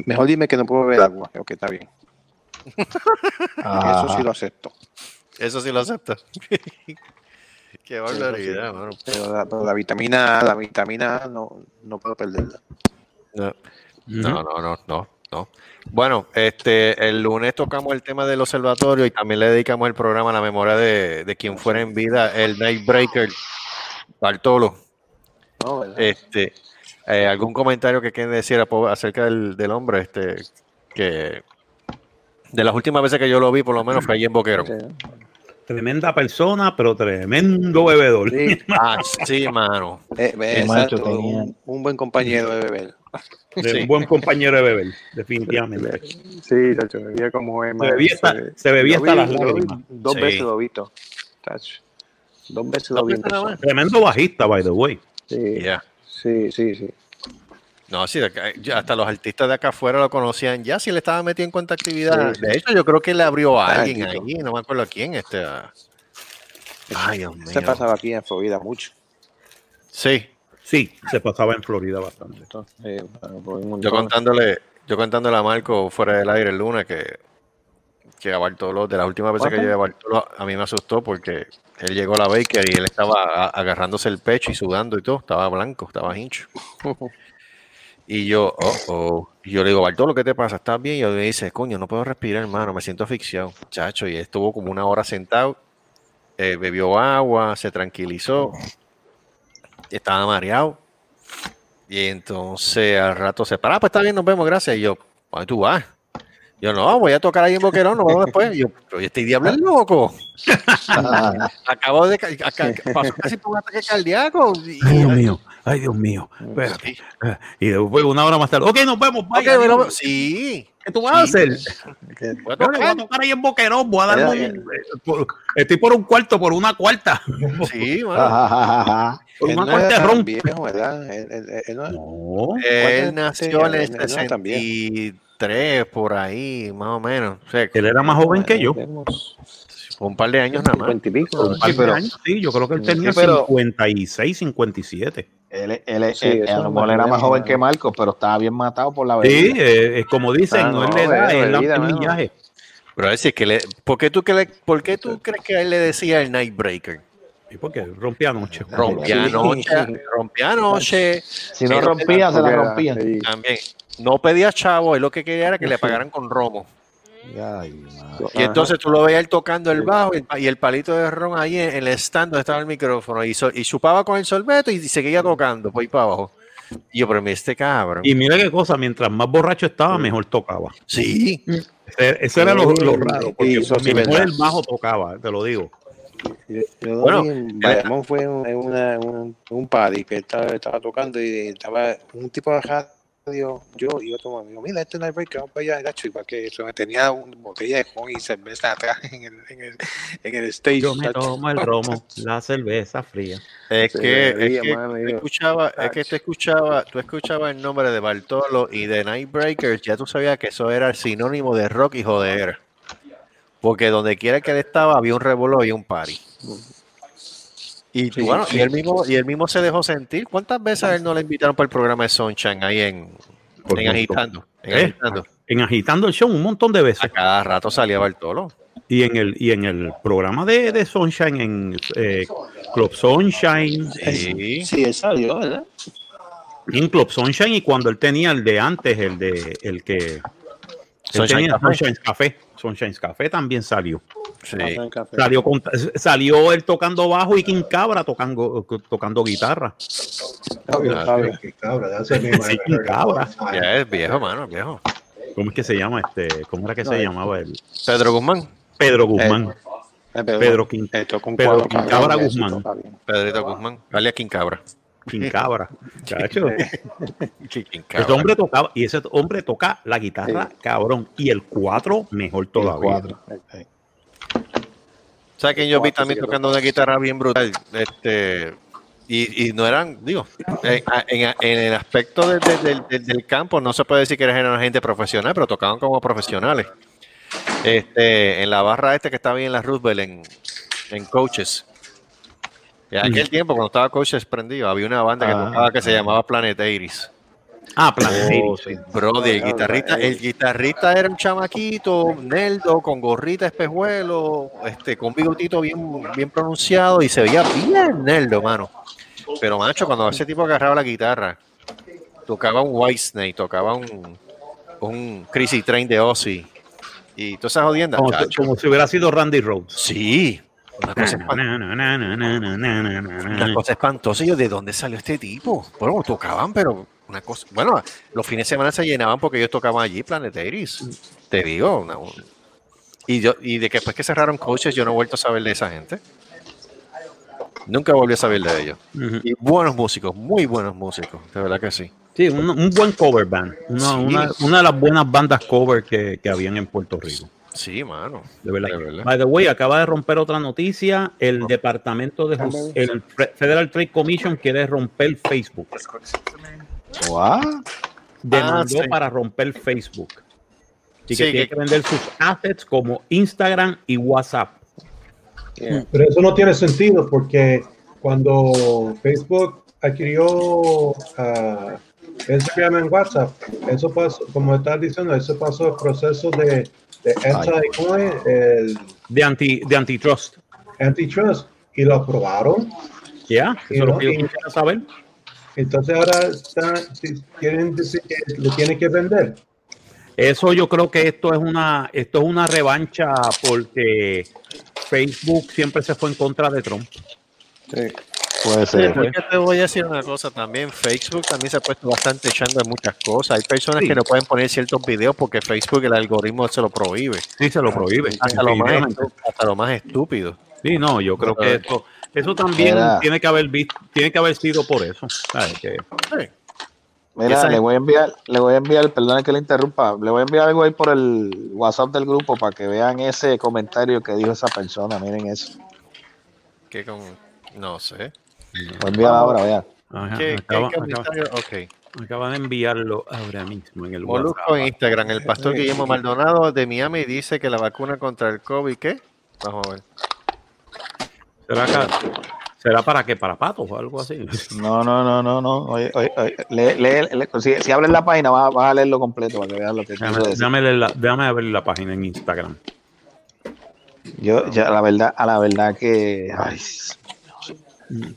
mejor dime que no puedo beber agua. Ok, está bien.
Ah,
Eso sí lo acepto.
Eso sí lo acepta. Qué barbaridad, mano.
Pero la, pero la vitamina A, la vitamina A no, no puedo perderla.
No. No, no, no, no, no. Bueno, este, el lunes tocamos el tema del observatorio y también le dedicamos el programa a la memoria de, de quien fuera en vida, el Nightbreaker, Bartolo.
No.
Este, eh, ¿Algún comentario que quieran decir acerca del, del hombre? Este, que de las últimas veces que yo lo vi, por lo menos fue allí en Boquerón.
Tremenda persona, pero tremendo bebedor.
Sí,
Ah, sí, mano.
eh, eh, exacto, un, un buen compañero de beber.
De
Sí.
Un buen compañero de beber, definitivamente.
Sí, tacho, bebía como es,
Se bebía hasta, se bebía
Lo
hasta
vi-
las lágrimas.
Dos
Sí.
veces lo he visto. tacho. Dos veces lo
Dos
vi.
Tremendo bajista, by the way.
Sí, sí, sí, sí.
No, sí, de acá- ya hasta los artistas de acá afuera lo conocían ya, si le estaba metido en cuenta actividad.
Sí.
De hecho, yo creo que le abrió a
Ah,
alguien ahí, no me acuerdo a quién. Este, a- Ay, Dios mío.
Se pasaba aquí en Florida mucho.
Sí,
Sí, se pasaba en Florida bastante.
Entonces, eh,
yo contándole, yo contándole a Marco fuera del aire el lunes que, que a Bartolo, de las últimas veces que llevé a Bartolo, a mí me asustó porque él llegó a la Baker y él estaba a- agarrándose el pecho y sudando y todo, estaba blanco, estaba hincho. Y yo, oh, oh. Y yo le digo, Bartolo, ¿qué te pasa? ¿Estás bien? Y yo me dice, coño, no puedo respirar, hermano, me siento asfixiado. Chacho, y estuvo como una hora sentado, eh, bebió agua, se tranquilizó. estaba mareado. Y entonces al rato se para, "Ah, pues está bien, nos vemos, gracias. Y yo, ¿a dónde tú vas? Yo no, voy a tocar ahí en Boquerón, nos vemos después. Y yo, pero ¿y este diablo es loco. Acabo de acá- pasó casi por un ataque cardíaco. Y,
Dios mío, ay, Dios mío. Espérate.
Sí.
Eh, Y después, una hora más tarde. Ok, nos vemos. Vaya,
bueno,
adiós.
sí,
¿Qué tú vas a
sí.
hacer?
voy a
Yo le voy a
tocar.
ahí en Boquerón. Voy a darme
Mira,
un- eh, por- Estoy por un cuarto, por una cuarta.
Sí, mano.
Por
Él
una
no
cuarta de ron.
viejo, ¿verdad? Él, él- él no-
No.
Él nació en el
Él no es tan viejo.
63, por ahí, más o menos. O sea,
Él era más joven que yo.
Un par de años nada más.
50 y pico.
Un par de
pero-
años, sí, yo creo que él tenía
Sí, pero-
56, 57.
Él, él,
Sí,
él-
eso
a lo
es
mejor era
más
joven que Marcos, pero estaba bien matado por la
Sí,
bebida.
eh, es como dicen,
Ah,
no, es la edad, es el millaje.
Pero es decir, que le, ¿por, qué tú, que le- ¿por qué tú crees que a él le decía el Nightbreaker?
¿Y por qué? Rompía anoche.
Rompía
Sí.
anoche, rompía anoche,
Si no rompía, se la
sí.
también. No pedía chavo, él lo que quería era que le pagaran con romo.
Ay.
Y entonces tú lo veías él tocando el bajo y el, palito de ron ahí en, el stand donde estaba el micrófono y, so- y chupaba con el sorbeto y seguía tocando por ahí para abajo. Y yo, pero mira este cabrón.
Y mira qué cosa, mientras más borracho estaba, mejor tocaba.
Sí,
Ese, ese era lo, lo raro, porque
Y eso sí,
mejor el bajo tocaba, te lo digo.
Yo, yo
Bueno,
en Bayamón fue en, en una, un, un party que estaba, estaba tocando y estaba un tipo de yo y otro amigo, mira, este no es break, vamos para allá, gacho, y para que eso, tenía una botella de ron y cerveza atrás en el, en el, en el stage.
Yo me tomo el romo, la cerveza fría.
es
Sí,
que, es que escuchaba, es que tú escuchaba, tú escuchabas el nombre de Bartolo y de Nightbreakers, ya tú sabías que eso era el sinónimo de rock y joder. Porque donde quiera que él estaba había un revoló y un party. Y
Sí,
bueno,
sí.
y él mismo, y él mismo se dejó sentir. ¿Cuántas veces a él no le invitaron para el programa de Sunshine ahí en, en agitando? En
¿Eh?
agitando.
En agitando el show un montón de
A
veces.
cada rato salía Bartolo.
Y en el, y en el programa de, de Sunshine, en eh, Club Sunshine,
Sí.
Sí, él salió, ¿verdad?
en Club Sunshine, y cuando él tenía el de antes, el de el que
Sunshine Café.
Sunshine Café. Sunshine Café también salió. Salió, salió él tocando bajo y Kim Cabra tocando, tocando guitarra.
Ah,
cabra,
cabra.
Ya es viejo, mano, viejo.
¿Cómo es que se llama este? ¿Cómo era que se llamaba él?
Pedro Guzmán.
Pedro Guzmán.
Eh,
Pedro, Pedro, Quín,
Pedro
Guzmán.
Pedrito Guzmán, alias
Quincabra. Quincabra, chacho. Ese hombre tocaba, y ese hombre toca la guitarra, cabrón. Y el 4 mejor todavía.
El cuatro. Okay.
¿Sabes quién yo vi también tocando una guitarra bien brutal? Este, y, y no eran, digo, en, en- en el aspecto de- de- del- campo no se puede decir que eran gente profesional, pero tocaban como profesionales. Este, en la barra este que estaba ahí en la Roosevelt, en, en Coaches. En aquel tiempo, cuando estaba Coaches prendido, había una banda que
Ah,
tocaba que se llamaba Planet Iris.
Ah,
Planetario. Bro,
de
guitarrista.
Eh,
el guitarrista era un chamaquito, Neldo, con gorrita, espejuelo, este, con bigotito bien, bien pronunciado y se veía bien Neldo, mano. Pero macho, cuando ese tipo agarraba la guitarra, tocaba un White Snake, tocaba un, un Crazy Train de Ozzy y todas esas jodiendas.
Como, como, si hubiera sido Randy Rhodes.
Sí. Una cosa, espantosa. Una. Yo, ¿de dónde salió este tipo? Bueno, tocaban, pero una cosa. Bueno, los fines de semana se llenaban porque ellos tocaban allí, Planet Iris. Te digo. una- y, yo, y de que después que cerraron coaches, yo no he vuelto a saber de esa gente. Nunca volví a saber de ellos. Y buenos músicos, muy buenos músicos, de verdad que sí.
Sí, un, un buen cover band. Una,
Sí.
una, una de las buenas bandas cover que, que habían en Puerto Rico.
Sí, mano.
De verdad.
De verdad.
By the way, acaba de romper otra noticia. El Departamento de el Fe- Federal Trade Commission quiere romper Facebook. Demandó
sí.
para romper Facebook. Y que
Sí,
tiene
que-
que vender sus assets como Instagram y WhatsApp.
Yeah.
Pero eso no tiene sentido porque cuando Facebook adquirió ah, Instagram en WhatsApp, eso pasó, como estás diciendo, eso pasó el proceso de, de anti. El
De, anti, de antitrust.
antitrust y lo aprobaron.
¿Ya? Eso es lo
no-
que yo
y-
quisiera saber.
Entonces ahora están, si- quieren decir que lo tiene que vender.
Eso yo creo que esto es una, esto es una revancha porque Facebook siempre se fue en contra de Trump.
Sí.
Puede
Sí,
ser.
pero es que te voy a decir una cosa también. Facebook también se ha puesto bastante echando en muchas cosas. Hay personas
Sí.
que no pueden poner ciertos videos porque Facebook, el algoritmo se lo prohíbe.
Sí, se lo prohíbe.
Hasta lo, más, hasta lo más estúpido.
Sí, no, yo creo que eso, eso también
Mira.
tiene que haber visto, tiene que haber sido por eso. ¿sabes? Que-
Mira,
Esa-
le voy a enviar, le voy a enviar, perdone que le interrumpa, le voy a enviar algo ahí por el WhatsApp del grupo para que vean ese comentario que dijo esa persona. Miren eso.
Que con, no sé.
Lo voy a enviar ahora, vean.
Ajá,
¿Qué, qué
acaba, acaba-
comentario? Ok.
acaba de enviarlo ahora mismo en el
Molusco
WhatsApp.
en Instagram. El pastor Guillermo Maldonado de Miami dice que la vacuna contra el COVID, ¿qué? Vamos a ver.
¿Será, que- ¿Será para qué? ¿Para patos o algo así?
No, no, no, no, no. Oye, oye, oye, lee- lee- lee- si, si abres la página, vas, vas a leerlo completo para que vean lo que
Déjame, déjame leer la- déjame ver la página en Instagram.
Yo, ya, la verdad, a la verdad que. Ay,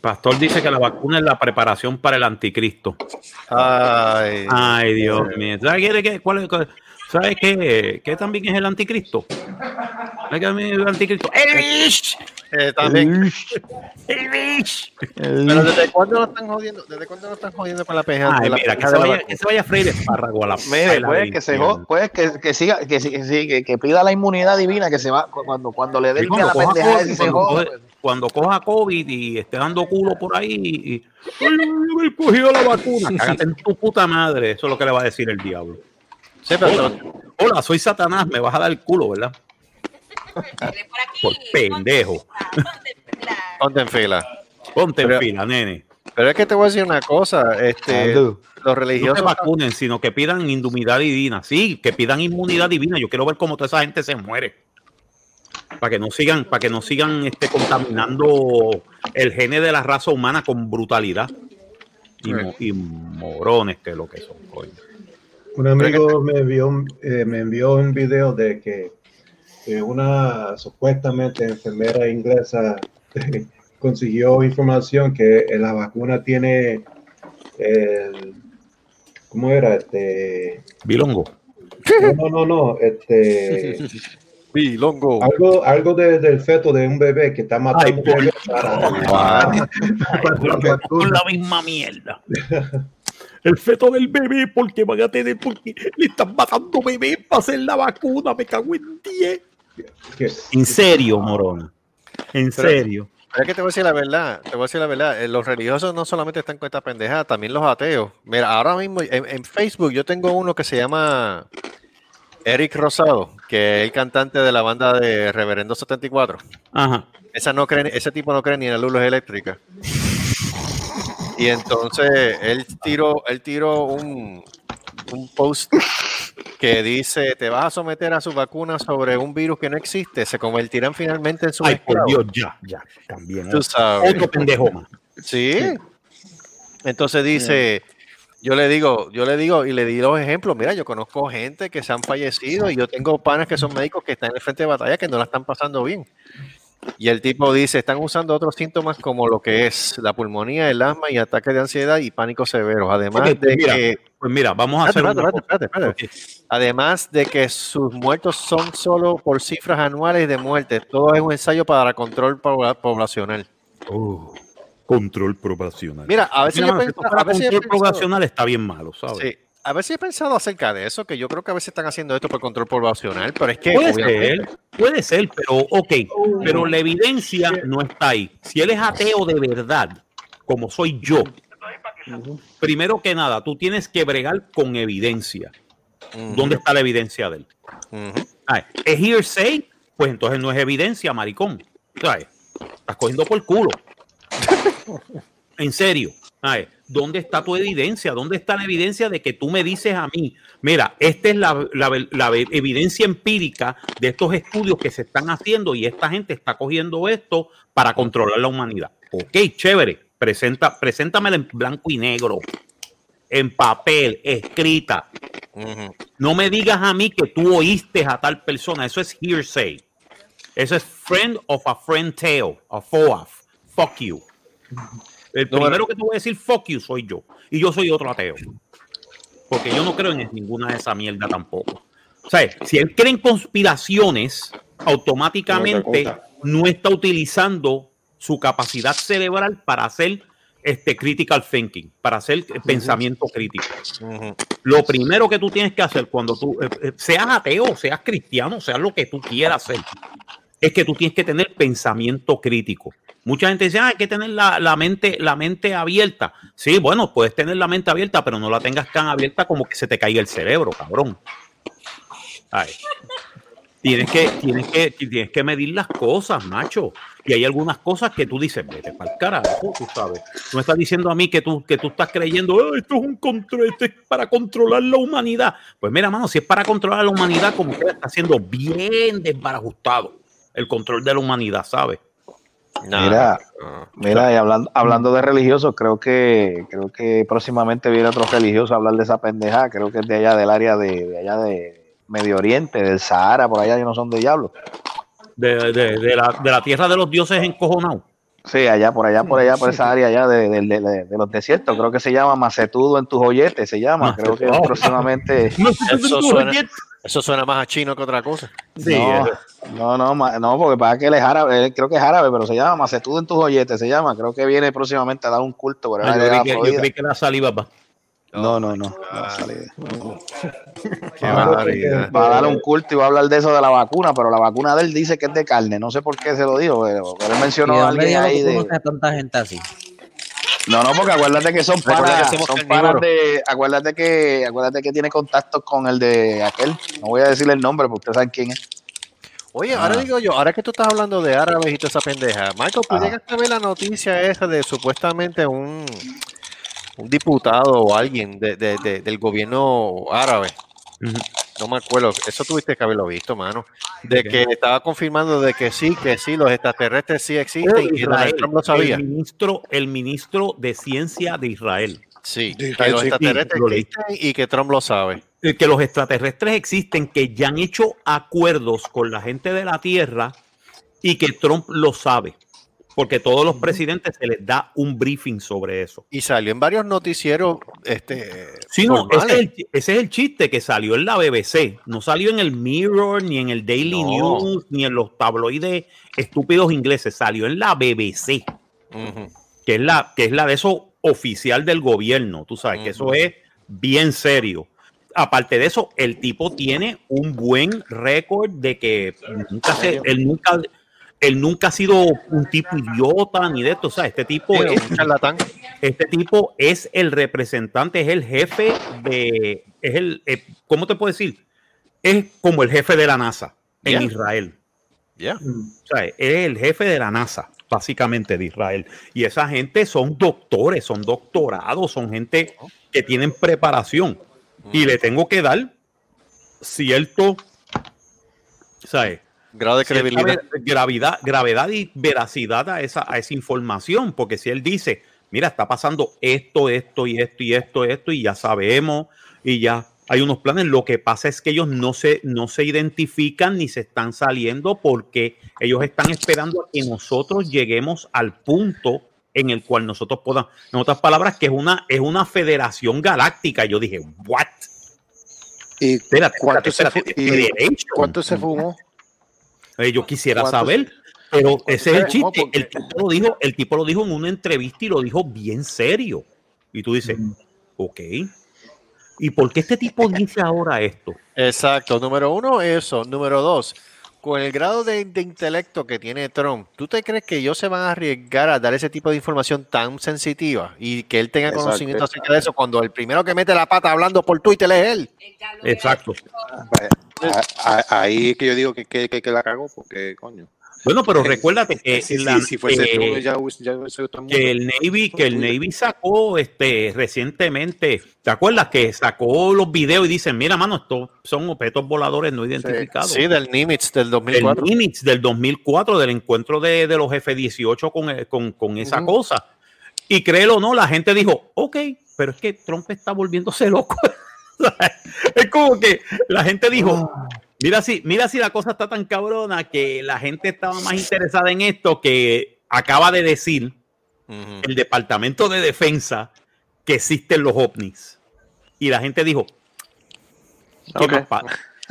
Pastor dice que la vacuna es la preparación para el anticristo.
Ay,
Ay, Dios mío. ¿Sabes qué, qué- cuál es- cuál- ¿Sabes qué, qué también es el anticristo? ¿Sabes qué es el anticristo? ¡El bish!
eh, también.
¡El bish!
Pero ¿desde cuándo lo están jodiendo? ¿Desde cuándo lo están jodiendo con la peja?
Ay, mira, que se, vaya, que se vaya a freír espárrago a la
Mire, puede que se puede que, que siga, que, que, sí, que, que pida la inmunidad divina, que se va cu- cuando, cuando le
cuando,
la
coja
pendeja
COVID,
y se
cuando,
joda.
coge- cuando coja COVID y esté dando culo por ahí y, y, ay, me he cogido la vacuna, cágate en tu puta madre, eso es lo que le va a decir el diablo.
Sí, pero
Hola, hola, soy Satanás, me vas a dar el culo, ¿verdad?
Por aquí,
Por pendejo.
ponte en fila.
ponte en fila.
Ponte
Pero-
en fila, nene.
Pero es que te voy a decir una cosa. Este, los
No se
religiosos.
vacunen, sino que pidan inmunidad divina. Sí, que pidan inmunidad divina. Yo quiero ver cómo toda esa gente se muere. Para que no sigan, para que no sigan este, contaminando el gene de la raza humana con brutalidad. Y, mo- y morones que lo que son, coño.
Un amigo me envió, un- eh, me envió un video de que, una supuestamente enfermera inglesa consiguió información que la vacuna tiene el, ¿cómo era? Este,
Bilongo.
no, no, no, este,
Bilongo.
algo, algo de- del feto de un bebé que está matando
Ay,
para-
Ay, con la misma mierda. El feto del bebé, porque van a tener, porque le están matando bebés para hacer la vacuna, me cago en 10.
Que-
En serio, morona. En
Pero-
serio.
Pero es que te voy a decir la verdad, te voy a decir la verdad, eh, los religiosos no solamente están con esta pendejada, también los ateos. Mira, ahora mismo en, en Facebook yo tengo uno que se llama Eric Rosado, que es el cantante de la banda de Reverendo 74.
Ajá.
Esa no cree, ese tipo no cree ni en las luces eléctricas. Y entonces él tiró, él tiró un, un post que dice, te vas a someter a su vacuna sobre un virus que no existe, se convertirán finalmente en su
Ay, por
esclavo".
Dios, ya, ya. También.
Tú sabes.
Otro pendejo más.
Sí. Entonces dice, yo le digo, yo le digo y le di los ejemplos, mira, yo conozco gente que se han fallecido y yo tengo panas que son médicos que están en el frente de batalla que no la están pasando bien. Y el tipo dice, están usando otros síntomas como lo que es la pulmonía, el asma y ataques de ansiedad y pánico severos. Además
pues
de
mira,
que,
Pues mira, vamos a hacer
Espérate, además de que sus muertos son solo por cifras anuales de muerte, todo es un ensayo para control pobla- poblacional.
Oh, control poblacional.
Mira, a veces
Mira,
yo
fuera
a veces
control poblacional está bien malo, ¿sabes?
Sí. A ver si he pensado acerca de eso, que yo creo que a veces están haciendo esto por control poblacional, pero es que
Puede
obviamente-
ser, puede ser, pero ok, pero la evidencia no está ahí. Si él es ateo de verdad, como soy yo, primero que nada, tú tienes que bregar con evidencia. ¿Dónde está la evidencia de él?
ujú.
Ay, ¿Es hearsay? Pues entonces no es evidencia, maricón. ¿Sabes? Estás cogiendo por culo. En serio. Ay, ¿Dónde está tu evidencia? ¿Dónde está la evidencia de que tú me dices a mí, mira, esta es la, la- la evidencia empírica de estos estudios que se están haciendo y esta gente está cogiendo esto para controlar la humanidad? Ok, chévere. Presenta, preséntamela en blanco y negro, en papel, escrita. No me digas a mí que tú oíste a tal persona. Eso es hearsay. Eso es friend of a friend tale. A FOAF. Fuck you. El
No,
primero que te voy a decir fuck you soy yo. Y yo soy otro ateo. Porque yo no creo en ninguna de esa mierda tampoco. O sea, si él cree en conspiraciones, automáticamente no está utilizando su capacidad cerebral para hacer este critical thinking, para hacer pensamiento crítico. Lo primero que tú tienes que hacer cuando tú eh, eh, seas ateo, seas cristiano, seas lo que tú quieras ser, es que tú tienes que tener pensamiento crítico. Mucha gente dice, ah, hay que tener la, la mente, la mente abierta. Sí, bueno, puedes tener la mente abierta, pero no la tengas tan abierta como que se te caiga el cerebro, cabrón. Tienes que, tienes que, tienes que medir las cosas, macho. Y hay algunas cosas que tú dices, vete para el carajo, tú sabes. No me estás diciendo a mí que tú, que tú estás creyendo, "Ah, esto es un control, esto es para controlar la humanidad. Pues mira, mano, si es para controlar la humanidad, como que está siendo bien desbarajustado el control de la humanidad, ¿sabes?
Mira. Mira, y hablando, hablando de religiosos, creo que creo que próximamente viene otro religioso a hablar de esa pendejada. Creo que es de allá del área de, de allá de Medio Oriente, del Sahara, por allá, yo no son de diablo.
De, de- de la, de la tierra de los dioses encojonados.
Sí, allá, por allá, por allá, por esa área allá de, de- de- los desiertos. Creo que se llama Macetudo en tus joyetes, se llama. Creo que
Macetudo.
próximamente.
Eso suena, eso suena más a chino que otra cosa.
Sí,
no, no, no, no, porque para que él es árabe, él creo que es árabe, pero se llama Macetudo en tus joyetes, se llama. Creo que viene próximamente a dar un culto el
Ah, yo, creí que, yo
Florida.
creí que la saliva va.
No, no, no.
Ah.
no, sale.
Qué barbaridad.
Va a dar un culto y va a hablar de eso de la vacuna, pero la vacuna de él dice que es de carne. No sé por qué se lo dijo, pero, pero él
¿Y
mencionó a alguien ahí de.
tanta gente así?
No, no, porque acuérdate que son panas,
que
son panas de. Acuérdate que, acuérdate que tiene contactos con el de aquel. No voy a decirle el nombre porque ustedes saben quién es.
Oye, ahora digo yo, ahora que tú estás hablando de árabes y toda esa pendeja, Michael, ¿tú
Ajá.
llegaste a ver la noticia esa de supuestamente un, un diputado o alguien de- de- de- del gobierno árabe?
Ujú.
No me acuerdo, eso tuviste que haberlo visto, mano. De
¿De
que estaba confirmando de que sí, que sí, los extraterrestres sí existen y que
Israel,
Donald Trump lo sabía.
El ministro, el ministro de Ciencia de Israel.
Sí,
De
que
Israel,
los extraterrestres existen y que Trump lo sabe.
eh, que los extraterrestres existen, que ya han hecho acuerdos con la gente de la Tierra y que Trump lo sabe, porque todos los presidentes se les da un briefing sobre eso.
Y salió en varios noticieros este,
Sí, no, ese es, el, ese es el chiste que salió en la BBC, no salió en el Mirror, ni en el Daily
No.
News, ni en los tabloides estúpidos ingleses, salió en la BBC, que es la, que es la de eso oficial del gobierno, tú sabes que eso es bien serio. Aparte de eso, el tipo tiene un buen récord de que nunca se, él nunca, él nunca ha sido un tipo idiota ni de esto. O sea, este tipo
Sí,
es,
un charlatán.
este tipo es el representante, es el jefe de, es el, eh, ¿cómo te puedo decir? Es como el jefe de la NASA en. Israel.
Ya.
O sea, es el jefe de la NASA, básicamente de Israel. Y esa gente son doctores, son doctorados, son gente que tienen preparación. Y le tengo que dar cierto, ¿sabes?
Grado de
Cierta
credibilidad.
ve- gravedad, gravedad y veracidad a esa, a esa información, porque si él dice, mira, está pasando esto, esto y esto y esto, esto, y ya sabemos, y ya hay unos planes, lo que pasa es que ellos no se, no se identifican ni se están saliendo porque ellos están esperando a que nosotros lleguemos al punto en el cual nosotros podamos, en otras palabras, que es una, es una federación galáctica. Yo dije, ¿what?
¿Y
Espérate,
cuánto,
espérate,
se,
espérate,
y cuánto se fumó?
Eh, yo quisiera
¿Cuánto
saber, pero ese es el chiste. El tipo, lo dijo, el tipo lo dijo en una entrevista y lo dijo bien serio. Y tú dices, ok. ¿Y por qué este tipo dice ahora esto?
Exacto. Número uno, eso. Número dos, con el grado de, de intelecto que tiene Trump, ¿tú te crees que ellos se van a arriesgar a dar ese tipo de información tan sensitiva y que él tenga
Exacto.
conocimiento acerca de eso cuando el primero que mete la pata hablando por Twitter es él?
Exacto.
A- a- Ahí es que yo digo que, que, que, que la cagó, porque coño.
Bueno, pero recuérdate que, la- eh,
ya, ya el mundo.
que el Navy, que el Navy sacó este recientemente, ¿te acuerdas? Que sacó los videos y dicen, mira, mano, estos son objetos voladores no identificados.
Sí, del Nimitz del
del
2004.
Nimitz del 2004, del encuentro de, de los F-18 con, eh, con, con esa cosa. Y créelo o no, la gente dijo, ok, pero es que Trump está volviéndose loco. es como que la gente dijo, mira si, mira si la cosa está tan cabrona que la gente estaba más interesada en esto que acaba de decir el Departamento de Defensa que existen los ovnis. Y la gente dijo, ¿qué
Ok.
más pa-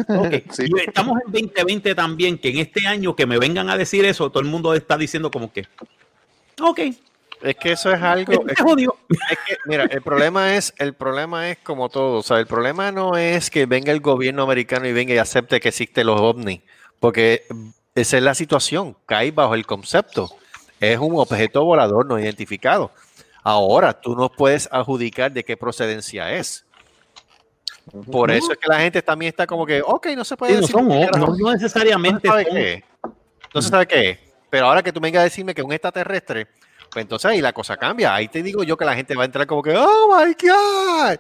Ok,
Sí.
Y estamos en 2020 también, que en este año que me vengan a decir eso, todo el mundo está diciendo como que, Ok.
Es que eso es algo. es-. Es que, mira, el problema es, el problema es como todo. O sea, el problema no es que venga el gobierno americano y venga y acepte que existen los ovnis, porque esa es la situación, cae bajo el concepto. Es un objeto volador no identificado. Ahora, tú no puedes adjudicar de qué procedencia es. Por eso es que la gente también está como que, ok, no se puede
Sí, no,
decir
son, no, no necesariamente
no se sabe
son-
qué es. No se sabe qué es. Pero ahora que tú vengas a decirme que un extraterrestre, pues entonces ahí la cosa cambia. Ahí te digo yo que la gente va a entrar como que, oh my God.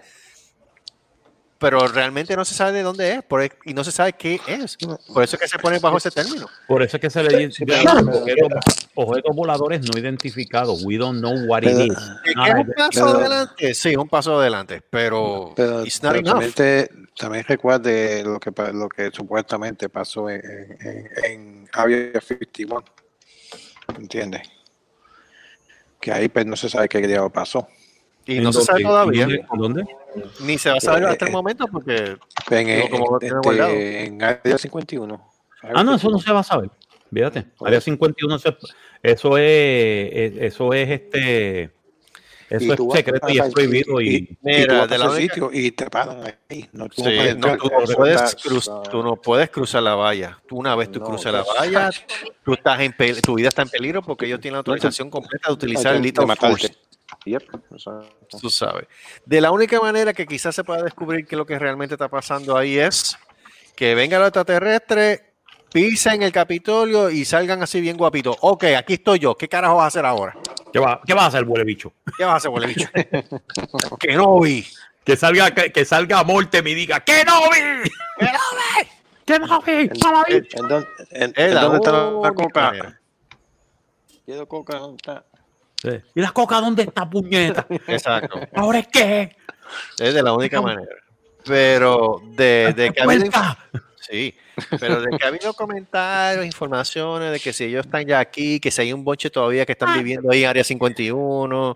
Pero realmente no se sabe de dónde es por- y no se sabe qué es. Por eso es que se pone bajo ese término.
Por eso es que se le dice objetos, voladores no identificados. We don't know what it is.
¿Que es un paso
pero-
adelante? Sí, un paso adelante, pero,
Pero,
it's not
pero
enough.
también, te- también recuerde lo que, lo que supuestamente pasó en, en, en, en Area 51. ¿Entiendes? Que ahí pues no se sabe qué diablo pasó.
Y
¿en
no se sabe todavía.
¿En dónde?
Ni se va a saber
Eh,
hasta el
eh,
momento porque
En, en, este,
guardado.
en Area 51.
Ah, no, eso no se va a saber. Fíjate. Área 51, se- eso es, es- eso es este, eso es secreto y es prohibido y,
Mira, de la
sitio y te paran ahí. No, tú
Sí,
puedes
no, tú, no puedes
está-
cruz- tú no puedes cruzar la valla. Tú una vez tú
No,
cruzas la
pues-
valla, tú estás en tu vida está en peligro porque ellos tienen la autorización completa de utilizar el
matarte.
force.
Yep.
Tú sabes. De la única manera que quizás se pueda descubrir que lo que realmente está pasando ahí es que venga los extraterrestres, pisen el Capitolio y salgan así bien guapitos. Ok, aquí estoy yo. ¿Qué carajo vas a hacer ahora?
¿qué va, qué va a hacer, huele bicho?
¿Qué vas a hacer, huele bicho? que no vi.
Que salga, que, que salga Mortem y diga, ¡que no vi! ¡Que no vi! ¡Que no vi!
¿En,
¡No la
en dónde,
la
está la
única
coca?
manera.
Quiero coca, ¿dónde está?
Sí. ¿Y la coca dónde está, puñeta?
Exacto.
¿Ahora es qué?
Es de la única manera. Pero de, de que ha habido
Cuenta.
Sí, pero de que ha habido comentarios, informaciones de que si ellos están ya aquí, que si hay un bonche todavía que están viviendo ahí en Área 51,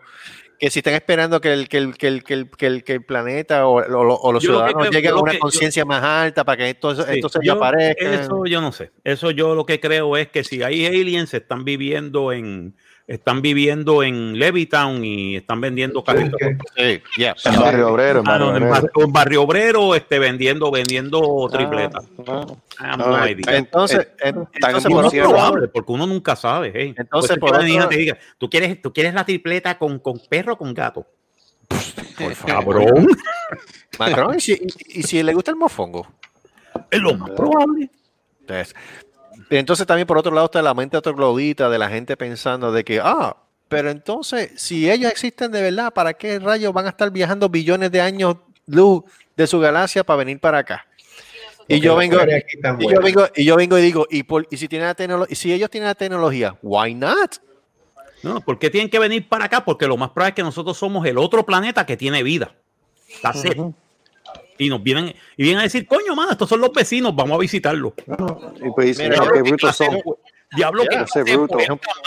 que si están esperando que el, que el, que el, que el, que el, que el planeta o, o- o los
Yo lo que
ciudadanos
creo-
lleguen a una conciencia más alta para que estos,
Sí,
estos sellos
yo-
aparezcan.
Eso yo no sé. Eso yo lo que creo es que si hay aliens están viviendo en están viviendo en Levittown y están vendiendo carritos.
Sí, yeah.
En Barrio Obrero, en
Ah,
Barrio
no,
Obrero.
en Barrio Obrero este, vendiendo vendiendo tripletas.
Ah,
Ah,
no,
no
eh,
idea.
Entonces,
eh, tan
entonces,
Y
por
no es probable, porque uno nunca sabe. hey.
Entonces, por otro
niña te diga, ¿tú quieres, ¿tú quieres la tripleta con, con perro o con gato?
por favor,
Cabrón.
Macron, ¿y si, y- y si le gusta el mofongo?
Es lo más probable.
Entonces, entonces también por otro lado está la mente troglodita de la gente pensando de que, ah, pero entonces, si ellos existen de verdad, ¿para qué rayos van a estar viajando billones de años luz de su galaxia para venir para acá? Y yo
Porque
vengo,
la
y yo vengo, y yo vengo y digo, y, por- y si tienen la tecnolo- y si ellos tienen la tecnología, why not?
No, ¿Por qué tienen que venir para acá? Porque lo más probable es que nosotros somos el otro planeta que tiene vida. That's it. Y nos vienen, y vienen a decir, coño, mano, estos son los vecinos, vamos a visitarlos.
Y pues dicen,
Mira,
"Ah, qué brutos son.
Diablo, que
Yeah,
clase de
bruto.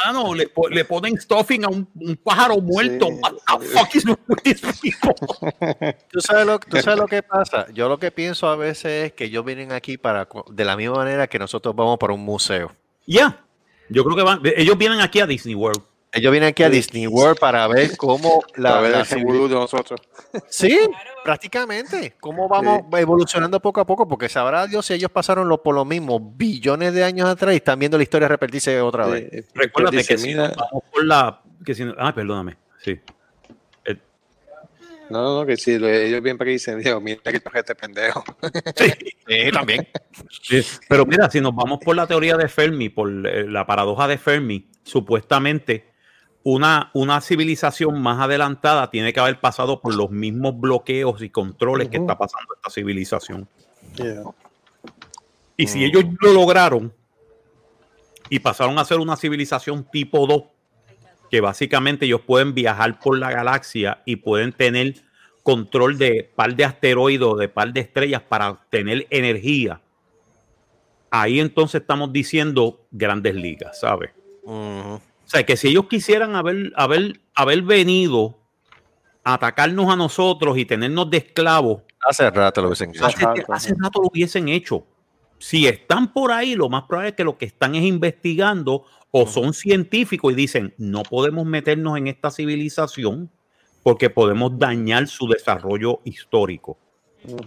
mano, le, le ponen stuffing a un, un pájaro muerto.
Sí.
What the fuck is with these people?
¿Tú sabes, lo, tú sabes lo que pasa? Yo lo que pienso a veces es que ellos vienen aquí para, de la misma manera que nosotros vamos para un museo.
Ya. Yo creo que van, ellos vienen aquí a Disney World.
Ellos vienen aquí a Disney World para ver cómo la,
La ver
la
de nosotros.
Sí, prácticamente. ¿Cómo vamos evolucionando poco a poco? Porque sabrá Dios si ellos pasaron lo, por lo mismo billones de años atrás y están viendo la historia repetirse otra vez.
Eh,
Recuérdate que
dice,
si vamos por la. Que si, no- ah, perdóname. Sí.
no, no, no, que si lo- ellos bien para que dicen, Dios, mira que este pendejo.
Sí, también.
Sí, Pero mira, si nos vamos por la teoría de Fermi, por eh, la paradoja de Fermi, supuestamente una, una civilización más adelantada tiene que haber pasado por los mismos bloqueos y controles que está pasando esta civilización.
Yeah.
Y si ellos lo lograron y pasaron a ser una civilización tipo 2, que básicamente ellos pueden viajar por la galaxia y pueden tener control de par de asteroides o de par de estrellas para tener energía. Ahí entonces estamos diciendo grandes ligas, ¿sabes? Sea, que si ellos quisieran haber, haber, haber venido a atacarnos a nosotros y tenernos de esclavos,
Hace rato lo hubiesen hecho.
hace,
rato.
hace rato lo hubiesen hecho. si están por ahí, lo más probable es que lo que están es investigando o son científicos y dicen, no podemos meternos en esta civilización porque podemos dañar su desarrollo histórico.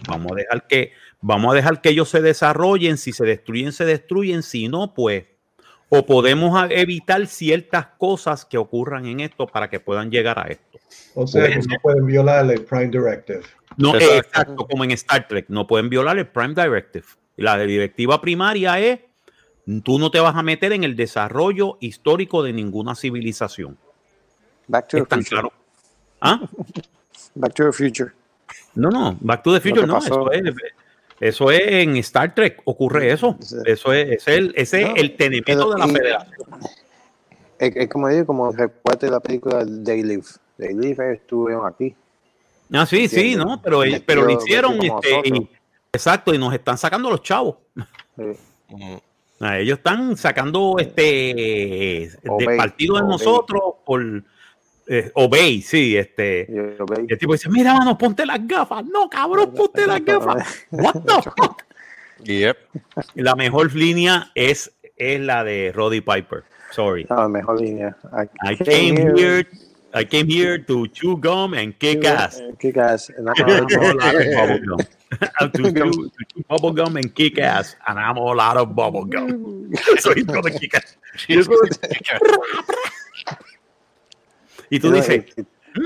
Vamos a dejar que, vamos a dejar que ellos se desarrollen, si se destruyen, se destruyen, si no, pues, o podemos evitar ciertas cosas que ocurran en esto para que puedan llegar a esto.
O sea, que no pueden violar el Prime Directive.
No,
Exacto.
exacto, como en Star Trek, no pueden violar el Prime Directive. La directiva primaria es, tú no te vas a meter en el desarrollo histórico de ninguna civilización.
Back to the
Es tan
future.
claro. ¿Ah?
Back to the future.
No, no, Back to the Future no, eso es, eso es en Star Trek, ocurre eso.
Sí.
Eso es, ese es el, ese es el tenimiento de la
y-
federación.
Es, es como digo, como recuerda la película They Live. They Live estuvieron aquí.
Ah, sí, sí, no, pero, pero lo hicieron, este, y- exacto, y nos están sacando los chavos.
Sí.
Ah, Ellos están sacando este de partido de nosotros por eh, Obey, sí, este. El tipo dice, mira, mano, ponte las gafas. No, cabrón, ponte las gafas. What the fuck?
Yep.
Y La mejor línea es, es la de Roddy Piper. Sorry.
No, mejor línea.
I came here, I came here to chew gum and kick ass.
Kick ass. And
I'm all out of bubble gum. to, chew, to chew bubble gum and kick ass, and I'm all out of bubble gum. so he's gonna kick ass. He's gonna- y tú dices,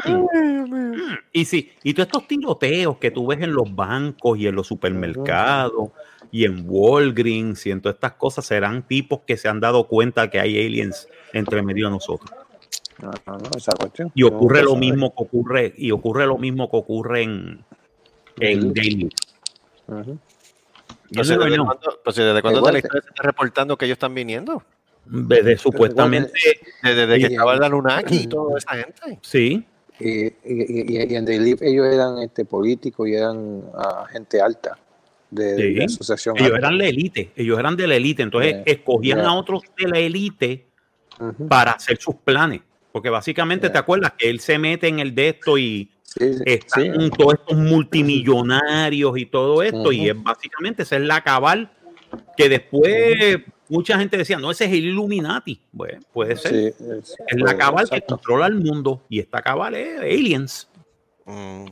"Mm". y sí, y todos estos tiroteos que tú ves en los bancos y en los supermercados y en Walgreens y en todas estas cosas serán tipos que se han dado cuenta que hay aliens entre medio de nosotros.
No, no, no, esa cuestión.
Y ocurre lo mismo que ocurre, y ocurre lo mismo que ocurre en, en Daily.
Entonces, ¿desde cuándo, pues, ¿desde cuándo de la historia se está reportando que ellos están viniendo?
Desde supuestamente,
Desde, desde que
Y-
estaba la Lunaki y toda esa gente.
sí,
Y, y, y- y en ellos eran este, políticos y eran ah, gente alta de, de
Sí.
la asociación.
ellos
alta.
eran la élite, ellos eran de la élite, entonces
Yeah.
escogían
Yeah.
a otros de la élite para hacer sus planes, porque básicamente
Yeah.
te acuerdas que él se mete en el de esto y
Sí,
están
sí.
todos estos multimillonarios y todo esto, y es básicamente esa es la cabal que después mucha gente decía, no, ese es el Illuminati. Bueno, puede ser.
Sí, es,
Es la cabal que controla el mundo y esta cabal es aliens.
Mm,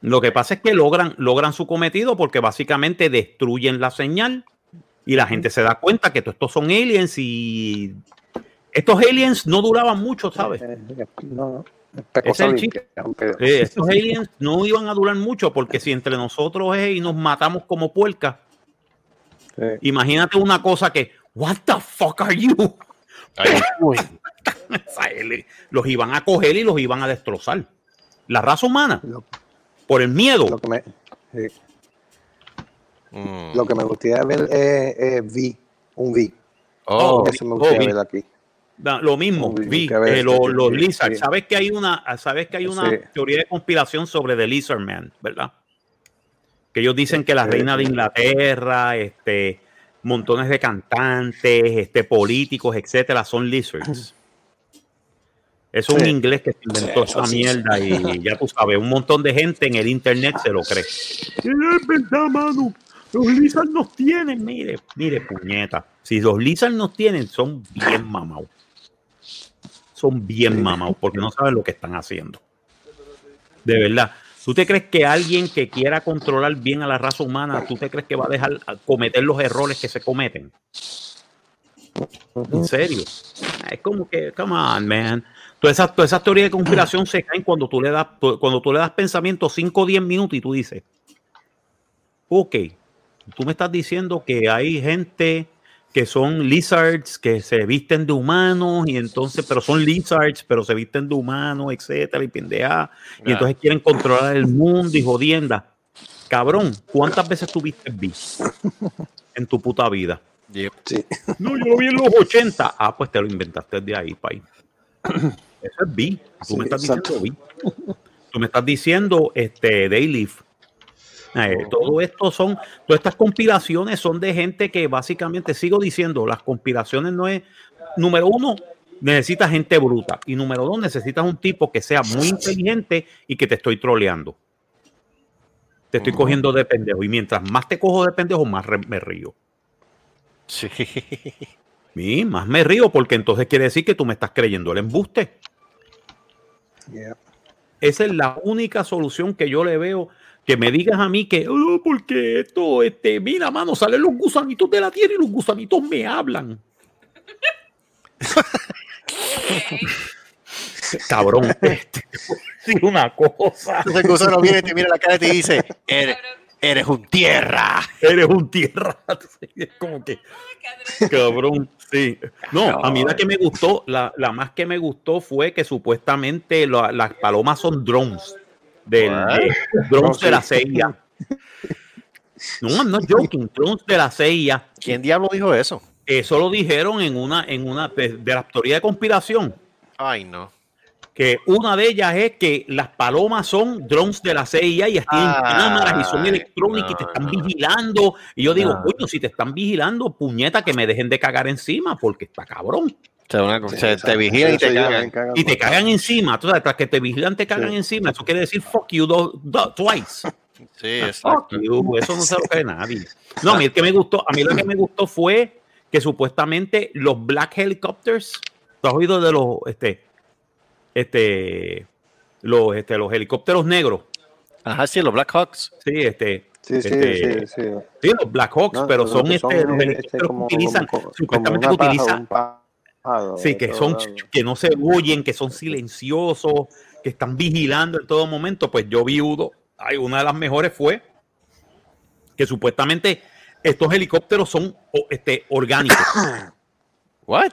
Lo que pasa es que logran, logran su cometido porque básicamente destruyen la señal y la gente se da cuenta que todos estos son aliens y estos aliens no duraban mucho, ¿sabes?
Eh, eh, No, no.
Ese es el chiste. Eh, estos aliens no iban a durar mucho porque si entre nosotros es y nos matamos como puercas,
sí.
imagínate una cosa que, what the fuck are you? los iban a coger y los iban a destrozar. La raza humana,
Lo,
por el miedo.
lo que me, sí.
mm.
Lo que me gustaría ver es, es V, un V.
Oh,
Eso me gustaría
vi.
ver aquí.
Da- Lo mismo, vi eh, lo-
sí,
los
sí.
¿Sabes que hay una, sabes que hay una
Sí.
teoría de conspiración sobre The Lizard Man, verdad? Que ellos dicen que la
Sí.
reina de Inglaterra, este, montones de cantantes, este, políticos, etcétera, son lizards. Es un
Sí.
inglés que se inventó
Sí,
esa
sí.
mierda y ya tú sabes, un montón de gente en el internet se lo cree. Es verdad, mano. Los lizards nos tienen, mire, mire, puñeta. Si los lizards nos tienen, son bien mamados. Son bien mamados porque no saben lo que están haciendo. De verdad. ¿Tú te crees que alguien que quiera controlar bien a la raza humana, tú te crees que va a dejar cometer los errores que se cometen? En serio. Es como que, come on, man. Todas esas, todas esas teorías de conspiración se caen cuando tú le das, cuando tú le das pensamiento 5 o 10 minutos y tú dices, ok, tú me estás diciendo que hay gente que son lizards, que se visten de humanos y entonces, pero son lizards, pero se visten de humanos, etcétera, y pendeja, y entonces quieren controlar el mundo y jodienda. Cabrón, ¿cuántas veces tuviste B en tu puta vida?
yep.
Sí.
No, yo lo vi en los 80. Ah, pues te lo inventaste de ahí, pay. Eso es B. Tú
Sí,
me estás
exacto.
diciendo B. Tú me estás diciendo este Daily. Eh, todo esto son, todas estas conspiraciones son de gente que básicamente sigo diciendo, las conspiraciones no es, número uno, necesitas gente bruta y número dos, necesitas un tipo que sea muy inteligente y que te estoy troleando. te estoy cogiendo de pendejo. Y mientras más te cojo de pendejo, más me río.
Sí.
Y más me río porque entonces quiere decir que tú me estás creyendo el embuste.
Yeah.
Esa es la única solución que yo le veo. Que me digas a mí que, oh, porque esto, este, mira, mano, salen los gusanitos de la tierra y los gusanitos me hablan. Cabrón, este, sí, una cosa.
Entonces el gusano viene, te mira la cara y te dice, eres, eres un tierra.
Eres un tierra. Es como que, cabrón, sí. No, a mí la que me gustó, la, la más que me gustó fue que supuestamente la- las palomas son drones. Del, de- drones de la CIA. No, I'm not joking, drones de la CIA.
¿Quién diablo dijo eso?
Eso lo dijeron en una, en una de, de la teoría de conspiración.
Ay, no.
Que una de ellas es que las palomas son drones de la CIA y tienen
Ay,
cámaras y son electrónicas y te están
no.
vigilando. Y yo digo,
No.
coño, si te están vigilando, puñeta, que me dejen de cagar encima porque está cabrón.
Una-
Sí,
o sea,
exacto.
te vigilan y
Eso
te cagan.
cagan
Y te cagan encima. Tú sabes, tras que te vigilan, te cagan
Sí.
encima. Eso quiere decir fuck you do- do- twice.
Sí,
Fuck
exacto.
you. Eso no se lo cree nadie. No, a mí el que me gustó, a mí lo que me gustó fue que supuestamente los Black Helicopters, ¿tú has oído de los, este, este, los, este, los helicópteros negros?
Ajá, sí, los Black Hawks.
Sí, este,
Sí, sí,
Este,
sí, sí.
sí, los Black Hawks,
No,
pero son,
que
este, los
este,
helicópteros
como-
que utilizan,
como- como
supuestamente
una
que utilizan, Sí, que son que no se oyen, que son silenciosos, que están vigilando en todo momento. Pues yo vi uno, ay, una de las mejores fue que supuestamente estos helicópteros son este, orgánicos,
What?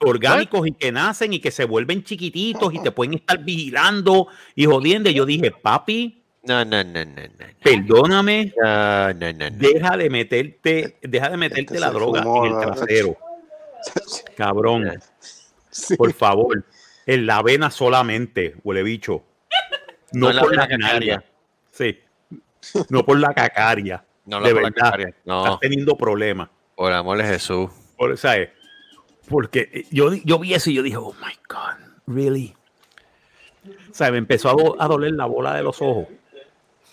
orgánicos y que nacen y que se vuelven chiquititos y te pueden estar vigilando y jodiendo. Y yo dije, papi,
No, no, no, no, no.
perdóname,
No, no, no, no.
deja de meterte, deja de meterte
Este
la droga
fumó,
en el
¿no?
trasero, cabrón.
Sí.
Por favor, en la vena solamente, huele bicho. No,
No la
por la cacaria.
cacaria.
Sí. No por la cacaria.
No
de
la por la
verdad.
cacaria.
Estás
No,
teniendo problemas.
por amor de Jesús.
Por, ¿sabes? Porque yo, yo vi eso y yo dije, oh my God, really? O sea, me empezó a, do- a doler la bola de los ojos.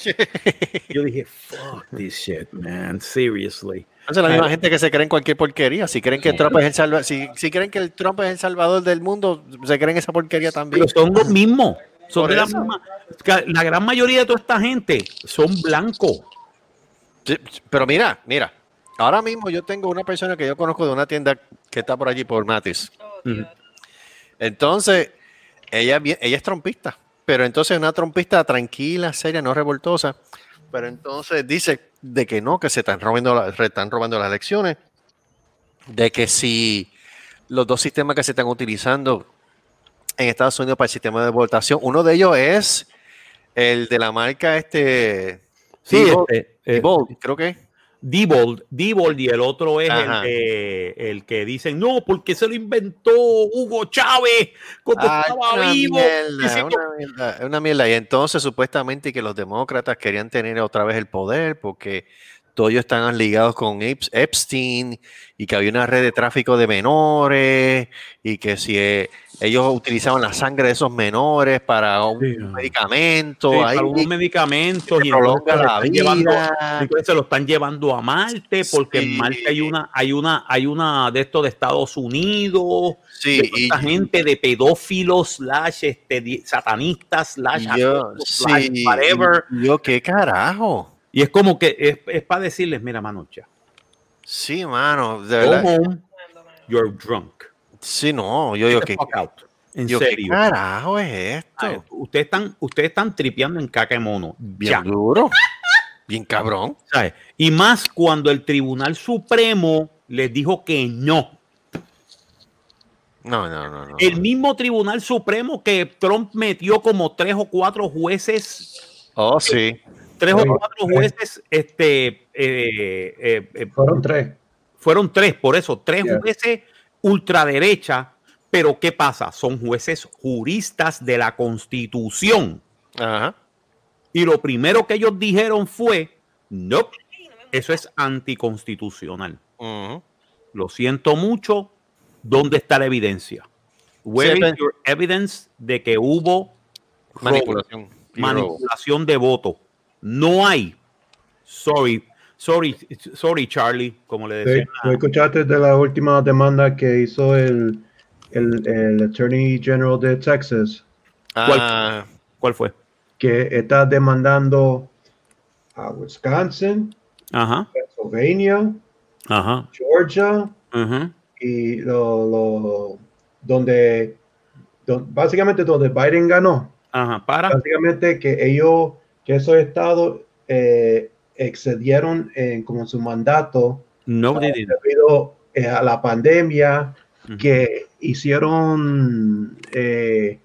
Yo dije, fuck this shit, man, seriously.
Es la misma gente que se creen cualquier porquería. Si creen que Trump es el salvador, si, si creen que el Trump es el salvador del mundo, se creen esa porquería también.
Pero son los mismos. Son de la misma. La gran mayoría de toda esta gente son blancos.
Sí, Pero mira, mira. Ahora mismo yo tengo una persona que yo conozco de una tienda que está por allí por Matis. Entonces, ella, ella es trompista, pero entonces una trompista tranquila, seria, no revoltosa. Pero entonces dice de que no, que se están robando, la- están robando las elecciones, de que si los dos sistemas que se están utilizando en Estados Unidos para el sistema de votación, uno de ellos es el de la marca este
Sí,
Diebold,
este, eh,
creo que.
Diebold, Diebold y el otro es el, el que dicen, no, porque se lo inventó Hugo Chávez cuando
Ah,
estaba
una
vivo.
mierda, una mierda, una mierda. Y entonces supuestamente que los demócratas querían tener otra vez el poder porque todos ellos estaban ligados con Ep- Epstein y que había una red de tráfico de menores y que si eh, ellos utilizaban la sangre de esos menores para un
Sí.
medicamento,
Sí,
ahí
para unos medicamentos
que
y
prolonga la
llevando-
vida.
entonces se lo están llevando a Marte porque en. Marte hay una hay una hay una de estos de Estados Unidos
Sí,
de esta gente de pedófilos slash este, satanistas slash
yo,
whatever
yo, ¿qué carajo?
y es como que es, es para decirles mira manocha
Sí, mano, de
go
verdad.
home you're drunk
Sí, no, yo digo
Get the
que
en
yo, ¿qué
serio
carajo es esto?
Ay, ustedes están ustedes están tripeando en caca de mono
Bien
ya
duro. Bien cabrón.
¿sabes? Y más cuando el Tribunal Supremo les dijo que no.
No, no, no, no.
El mismo Tribunal Supremo que Trump metió como tres o cuatro jueces,
Oh, sí.
tres o cuatro jueces, este, eh, eh, eh,
Fueron tres.
fueron tres, por eso, tres
Yeah.
jueces ultraderecha. Pero ¿qué pasa? Son jueces juristas de la Constitución.
Ajá.
Y lo primero que ellos dijeron fue, no, eso es anticonstitucional. Lo siento mucho. ¿Dónde está la evidencia? Where
Sí,
is your evidence de que hubo
Manipulación. robo.
manipulación de votos? no hay. Sorry, sorry, sorry, Charlie, como le
Sí,
decía.
¿tú escuchaste de la última demanda que hizo el, el, el Attorney General de Texas?
Ah,
¿Cuál fue?
que está demandando a Wisconsin,
Ajá,
Pennsylvania,
ajá,
Georgia
ajá.
y lo, lo- donde, don- básicamente donde Biden ganó.
Ajá, para.
Básicamente que ellos, que esos estados eh, excedieron en como su mandato
No,
debido eh, a la pandemia que hicieron eh,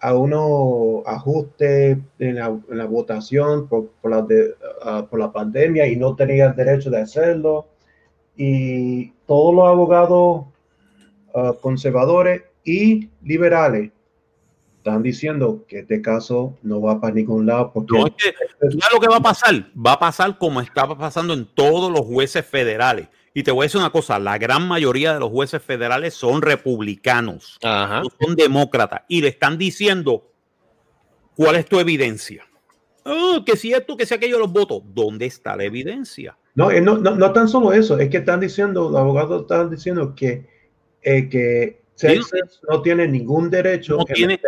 a unos ajustes en la, en la votación por, por la de- ah, por la pandemia y no tenían derecho de hacerlo. Y todos los abogados ah, conservadores y liberales están diciendo que este caso no va para ningún lado porque
No, es que, ¿tú sabes lo que va a pasar? Va a pasar como estaba pasando en todos los jueces federales. Y te voy a decir una cosa, la gran mayoría de los jueces federales son republicanos,
ajá.
no son demócratas, y le están diciendo, ¿cuál es tu evidencia? Oh, que si esto, que si aquello los votos. ¿Dónde está la evidencia?
No, eh, no, no, no tan solo eso, es que están diciendo, los abogados están diciendo que, eh, que Texas no tiene ningún derecho
No
en
tiene-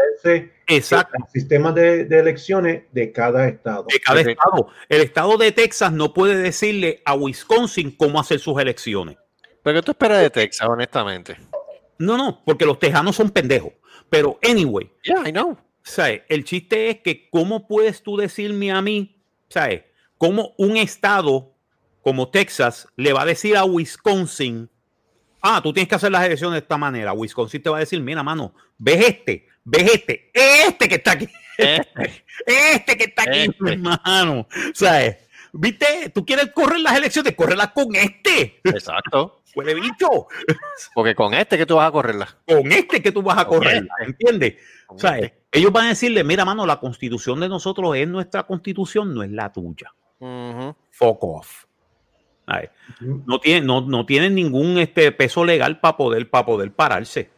Exacto.
en el sistema de, de elecciones de cada estado.
de cada estado. El estado de Texas no puede decirle a Wisconsin cómo hacer sus elecciones.
¿Pero qué tú esperas de Texas, honestamente?
No, no, porque los tejanos son pendejos. Pero, anyway,
Yeah, I know.
¿sabes? El chiste es que, ¿cómo puedes tú decirme a mí, ¿sabes? ¿Cómo un estado como Texas le va a decir a Wisconsin, ah, tú tienes que hacer las elecciones de esta manera? Wisconsin te va a decir, mira, mano, ves este, ves este, este que está aquí, este que está aquí,
Este.
hermano, ¿sabes? ¿Viste? Tú quieres correr las elecciones, córrelas con este,
Exacto.
huele bicho,
Porque con este que tú vas a correrla.
con este que tú vas a
Con este.
¿entiendes?
Con
¿Sabes?
este.
Ellos van a decirle, mira, mano, la constitución de nosotros es nuestra constitución, no es la tuya.
Ujú.
Fuck off. No, tienen, no, no tienen ningún este, peso legal para poder, para poder pararse.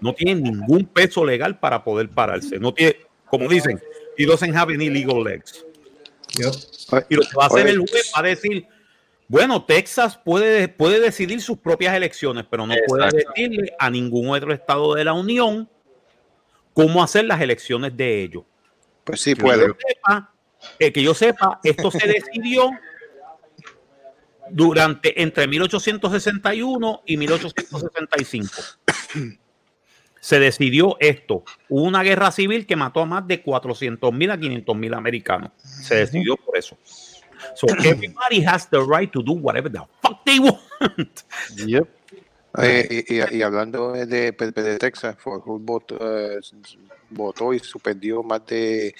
No tienen ningún peso legal para poder pararse. No tiene, como dicen, he doesn't have any legal legs.
Yep.
Y lo que va a hacer
Oye,
el juez va a decir, bueno, Texas puede, puede decidir sus propias elecciones, pero no puede decirle a ningún otro estado de la Unión cómo hacer las elecciones de ellos.
Pues sí
Que
puede.
yo sepa, eh, que yo sepa, esto se decidió durante entre 1861 y 1865. Se decidió esto. Hubo una guerra civil que mató a más de 400 mil a 500 mil americanos. Se decidió por eso. So everybody has the right to do whatever the fuck they want.
Yep.
Eh, y, y- y hablando de, de, de Texas, Fort Hood votó, eh, votó y suspendió más de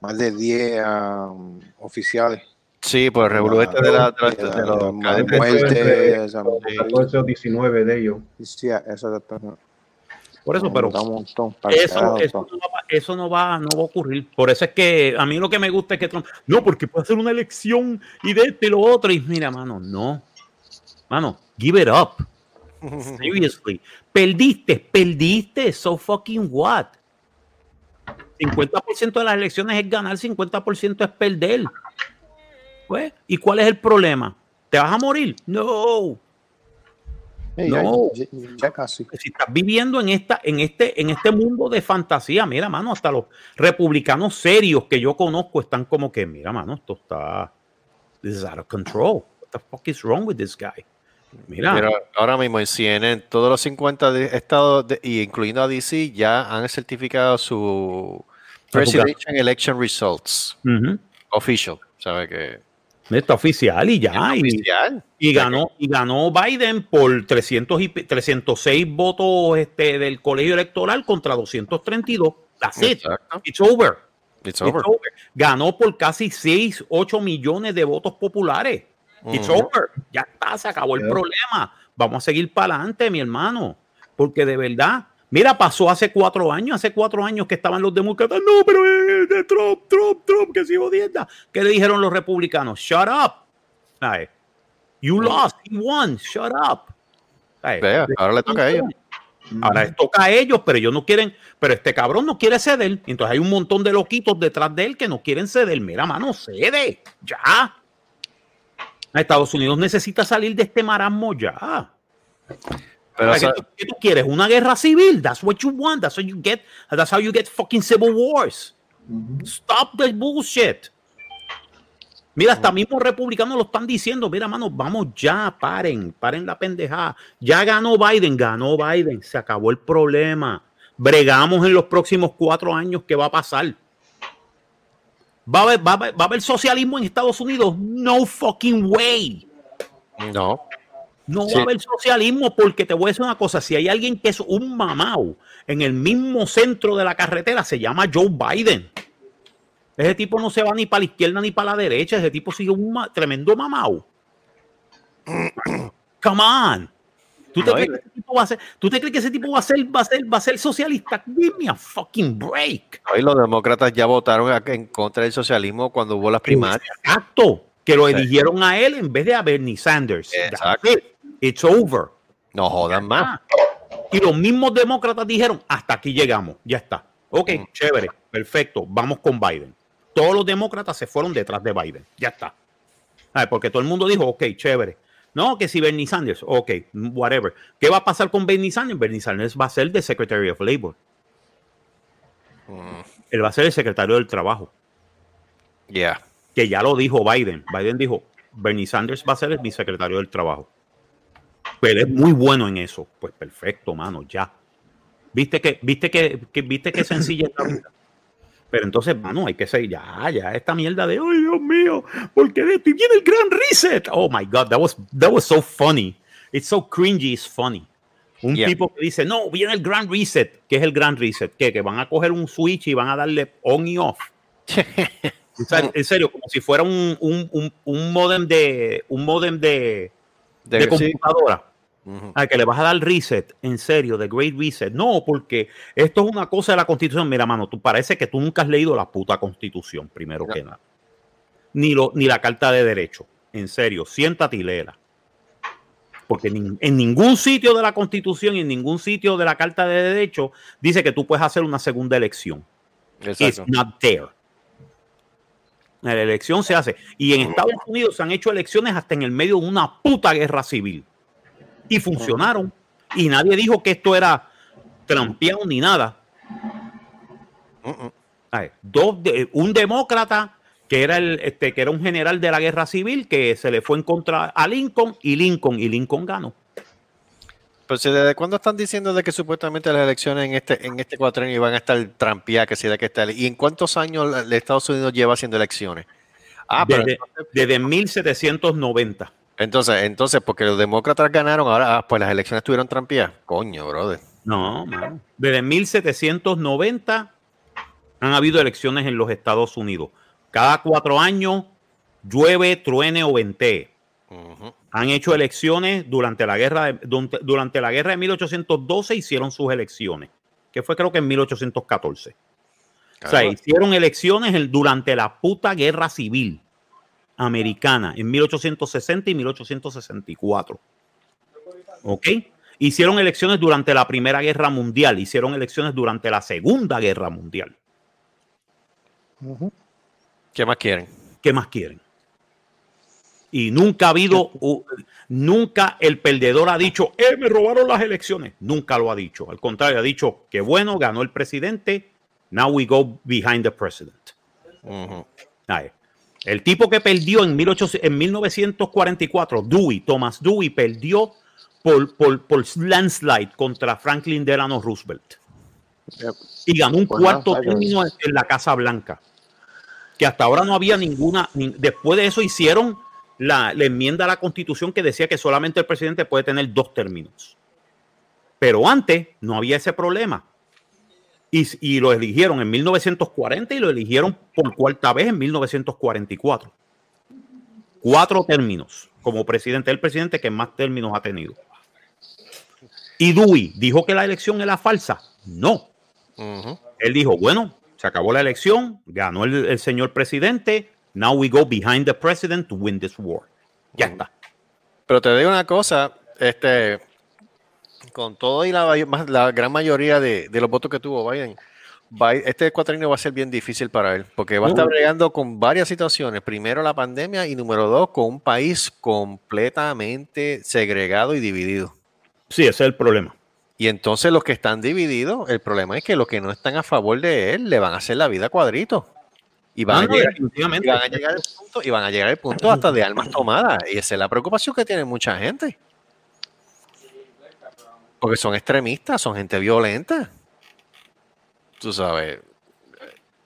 más de 10 um, oficiales.
Sí, el revolú este de, la, de, la-
De la-
de los
de la
cadetes.
muerte, o sea,
14 o 19 de ellos.
Sí, eso está-
Por eso, pero Eso, eso, no va, eso no va, no va a ocurrir. Por eso es que a mí lo que me gusta es que Trump, no, porque puede hacer una elección y de esto y lo otro. Y mira, mano, no. Mano, give it up. Seriously. Perdiste, perdiste. So fucking what? 50% de las elecciones es ganar, 50% es perder. Pues, ¿y cuál es el problema? ¿Te vas a morir? No. No.
ya, ya casi.
si estás viviendo en esta, en este, en este mundo de fantasía, mira, mano, hasta los republicanos serios que yo conozco están como que, mira, mano, esto está this is out of control. What the fuck is wrong with this guy? Mira,
Pero ahora mismo en CNN, todos los 50 de- estados, de- y incluyendo a DC, ya han certificado su Presidential Election Results
ujú,
official. ¿Sabe que
está oficial y ya, y,
oficial?
y ganó, y ganó Biden por 300 y, pe- 306 votos este, del colegio electoral contra 232. That's it. It's over.
It's
It's
over.
over. Ganó por casi 6, 8 millones de votos populares. It's over. Ya está, se acabó el problema. Vamos a seguir para adelante, mi hermano. Porque de verdad, mira, pasó hace cuatro años, hace cuatro años que estaban los demócratas. No, pero es de Trump, Trump, Trump, que se jodienda. ¿Qué le dijeron los republicanos? Shut up. Ay, You lost, he won, shut up. Ay,
Vea, ahora le toca a ellos.
Ahora les toca a ellos, pero ellos no quieren, pero este cabrón no quiere ceder. Entonces hay un montón de loquitos detrás de él que no quieren ceder. Mira, mano, cede. Ya. Estados Unidos necesita salir de este marasmo ya.
Pero,
¿Qué, tú- qué tú quieres? ¿Una guerra civil? That's what you want. That's what you get. That's how you get fucking civil wars. Stop the bullshit. Mira, hasta mismo republicanos lo están diciendo. Mira, mano, vamos ya, paren, paren la pendejada. Ya ganó Biden, ganó Biden, se acabó el problema. Bregamos en los próximos cuatro años qué va a pasar. ¿Va a haber, va a haber- va a haber socialismo en Estados Unidos? No fucking way.
no.
No
Sí.
va a haber socialismo porque te voy a decir una cosa, si hay alguien que es un mamau en el mismo centro de la carretera, se llama Joe Biden. Ese tipo no se va ni para la izquierda ni para la derecha, ese tipo sigue un ma- tremendo mamau. Come on. ¿Tú te, crees que ese tipo va a ser, ¿Tú te crees que ese tipo va a ser, va a ser, va a ser socialista? Give me a fucking break.
Hoy los demócratas ya votaron en contra del socialismo cuando hubo las primarias.
Exacto. Que lo
Sí.
eligieron a él en vez de a Bernie Sanders.
Exacto.
It's over.
No jodan más.
Y los mismos demócratas dijeron, hasta aquí llegamos, ya está. Ok,
Mm.
chévere, perfecto, vamos con Biden. Todos los demócratas se fueron detrás de Biden, ya está. Porque todo el mundo dijo, ok, chévere. No, que si Bernie Sanders, ok, whatever. ¿Qué va a pasar con Bernie Sanders? Bernie Sanders va a ser de Secretary of Labor.
Mm,
Él va a ser el secretario del trabajo,
Yeah.
que ya lo dijo Biden. Biden dijo, Bernie Sanders va a ser mi secretario del trabajo. Pero es muy bueno en eso. Pues perfecto, mano, ya. Viste que, viste que, que- viste que sencilla es la vida. Pero entonces, mano, hay que ser ya, ya, esta mierda de, ay, Dios mío, porque de esto y viene el gran reset. Oh my God, that was, that was so funny. It's so cringy, it's funny. Un
Yeah.
tipo que dice, no, viene el gran reset. ¿Qué es el gran reset? ¿Qué? Que van a coger un switch y van a darle on y off. O sea, en serio, como si fuera un, un, un, un modem de un modem de,
De-
de
sí. Ujú.
Ah, que le vas a dar reset, en serio, de Great Reset. No, porque esto es una cosa de la Constitución. Mira, mano, tú parece que tú nunca has leído la puta Constitución, primero que nada. Ni, lo, ni la Carta de Derecho. En serio, siéntate y léela. Porque en ningún sitio de la Constitución y en ningún sitio de la Carta de Derecho dice que tú puedes hacer una segunda elección. It's
Exacto.
not there. La elección se hace. Y en Estados Unidos se han hecho elecciones hasta en el medio de una puta guerra civil. Y funcionaron. Y nadie dijo que esto era trampeado ni nada.
Mm-mm.
Ay, Dos de- un demócrata que era, el, este, que era un general de la guerra civil que se le fue en contra a Lincoln y Lincoln y Lincoln ganó.
Pero si desde cuándo están diciendo de que supuestamente las elecciones en este en este cuatrenio van a estar trampeadas, que si de que está y en cuántos años Estados Unidos lleva haciendo elecciones. Ah, pero
desde, desde 1790.
Entonces, entonces, porque los demócratas ganaron, ahora ah, pues las elecciones estuvieron trampeadas. Coño, brother.
No, mano. Desde 1790 han habido elecciones en los Estados Unidos. Cada cuatro años llueve, truene o ventee.
Ujú.
Han hecho elecciones durante la guerra de, durante, durante la guerra de 1812 hicieron sus elecciones, que fue creo que en 1814. O sea,
Claro.
hicieron elecciones durante la puta guerra civil americana en 1860 y 1864. ¿Ok? Hicieron elecciones durante la Primera Guerra Mundial, hicieron elecciones durante la Segunda Guerra Mundial.
¿Qué más quieren?
¿Qué más quieren? Y nunca ha habido, nunca el perdedor ha dicho, eh, me robaron las elecciones. Nunca lo ha dicho. Al contrario, ha dicho que bueno, ganó el presidente. Now we go behind the president. Ay, El tipo que perdió en, 1800 en 1944, Dewey, Thomas Dewey, perdió por, por, por landslide contra Franklin Delano Roosevelt.
Yep.
Y ganó un
Pues
cuarto término en, en la Casa Blanca. Que hasta ahora no había ninguna. ni- después de eso hicieron la, la enmienda a la Constitución que decía que solamente el presidente puede tener dos términos. Pero antes no había ese problema. Y, y lo eligieron en 1940 y lo eligieron por cuarta vez en 1944. Cuatro términos como presidente. El presidente que más términos ha tenido. Y Dewey dijo que la elección era falsa. No. Él dijo, bueno, se acabó la elección, ganó el, el señor presidente, now we go behind the president to win this war. Ya está.
Pero te digo una cosa, este, con todo y la, gran mayoría de, de los votos que tuvo Biden, Bi- este cuatrienio va a ser bien difícil para él, porque va a estar
Uh.
bregando con varias situaciones. Primero la pandemia y número dos, con un país completamente segregado y dividido.
Sí, ese es el problema.
Y entonces los que están divididos, el problema es que los que no están a favor de él le van a hacer la vida cuadrito. Y van,
Ah,
a, llegar, y van a llegar al punto, y van a llegar al punto hasta de armas tomadas. Y esa es la preocupación que tiene mucha gente. Porque son extremistas, son gente violenta. Tú sabes.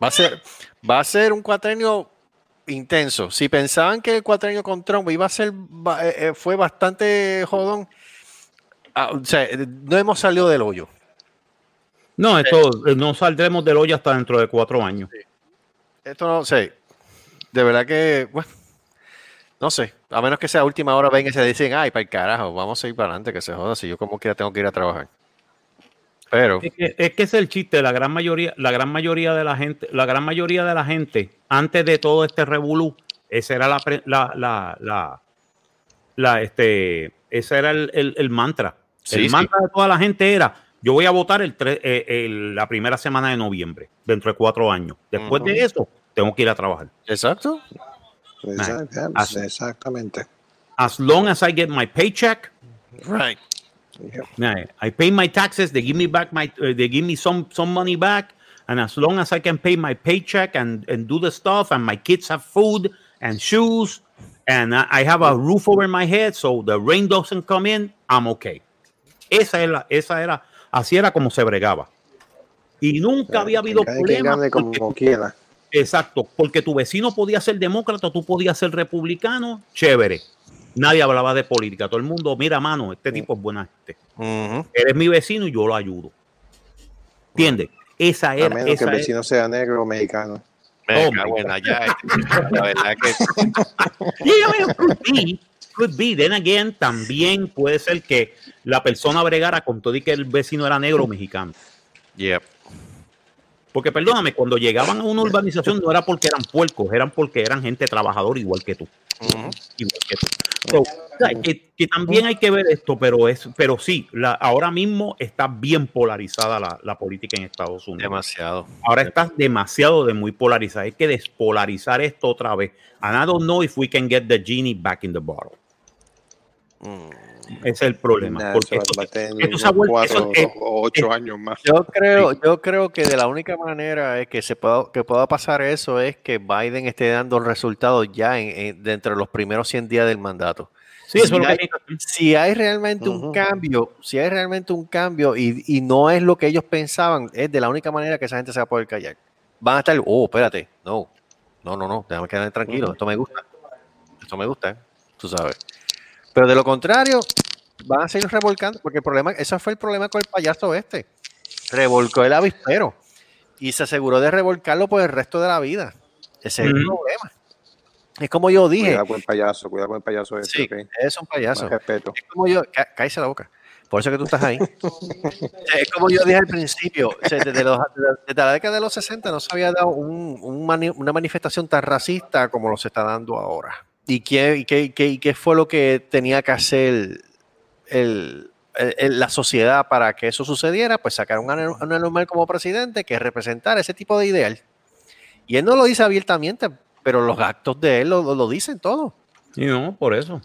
Va a ser, va a ser un cuatrenio intenso. Si pensaban que el cuatrenio con Trump iba a ser, eh, eh, fue bastante jodón. ah, o sea, no hemos salido del hoyo.
No, esto eh, no saldremos del hoyo hasta dentro de cuatro años.
Esto no sé. De verdad que, bueno, no sé. A menos que sea última hora, vengan y se dicen, ay, para el carajo, vamos a ir para adelante, que se joda. Si yo como quiera tengo que ir a trabajar. Pero,
Es que, es que es el chiste, la gran mayoría, la gran mayoría de la gente, la gran mayoría de la gente, antes de todo este revolú, esa era la, la, la, la, la, este, ese era el, el- el mantra.
Sí,
el
sí.
mantra de toda la gente era, yo voy a votar el, tre- eh, el- la primera semana de noviembre, dentro de cuatro años. Después de eso, tengo que ir a trabajar.
exacto.
Exact-
Así.
Exactamente.
As long as I get my paycheck,
Right.
Yeah, I pay my taxes. They give me back my. Uh, they give me some some money back, and as long as I can pay my paycheck and and do the stuff, and my kids have food and shoes, and I, I have a roof over my head, so the rain doesn't come in, I'm okay. Esa era, esa era, así era como se bregaba. Y nunca había habido
Cada quien
problema.
gane como
porque-
quiera.
Exacto, porque tu vecino podía ser demócrata, tú podías ser republicano, chévere. Nadie hablaba de política. Todo el mundo, mira, mano, este tipo es buena gente.
Ujú.
Eres mi vecino y yo lo ayudo. ¿Entiendes? Esa
A
era.
menos que el
era-
vecino sea negro o mexicano.
Me
Oh,
allá, este, La verdad que
Yeah, could be, could be. Then again, también puede ser que la persona bregara con todo y que el vecino era negro o mexicano.
Yep.
Porque perdóname, cuando llegaban a una urbanización no era porque eran puercos, eran porque eran gente trabajadora igual que tú. Igual que tú. So, que, que también hay que ver esto, pero es, pero sí, la, ahora mismo está bien polarizada la, la política en Estados Unidos.
Demasiado.
Ahora está demasiado de muy polarizada. Hay que despolarizar esto otra vez. And I don't know if we can get the genie back in the bottle.
Mm.
Ese es el problema.
Nah,
porque esto- esto se ha vuelto-
cuatro
eso-
o ocho años más.
Yo creo, yo creo que de la única manera es que se pueda, que pueda pasar eso es que Biden esté dando resultados ya en, en- dentro de los primeros 100 días del mandato.
sí,
si hay-. Si hay realmente un cambio, si hay realmente un cambio y, y no es lo que ellos pensaban, es de la única manera que esa gente se va a poder callar. Van a estar, oh, espérate, no, no, no, no, déjame quedarme tranquilo, esto me gusta, esto me gusta, tú sabes. Pero de lo contrario, van a seguir revolcando, porque el problema, ese fue el problema con el payaso este. Revolcó el avispero y se aseguró de revolcarlo por el resto de la vida. Ese es el problema. Es como yo dije,
Cuidado con el payaso, cuidado con el payaso ese,
sí,
ok.
es un payaso.
Más respeto.
Es como yo, cá- cállese la boca. Por eso que tú estás ahí. es como yo dije al principio, desde, los- desde la década de los 60 no se había dado un- un mani- una manifestación tan racista como lo se está dando ahora. ¿Y qué, y qué, y qué- y qué fue lo que tenía que hacer el- el- el- la sociedad para que eso sucediera? Pues sacar un anu- un anormal como presidente que representara ese tipo de ideal. Y él no lo dice abiertamente, pero los actos de él lo, lo- lo dicen todo.
Sí, no, por eso.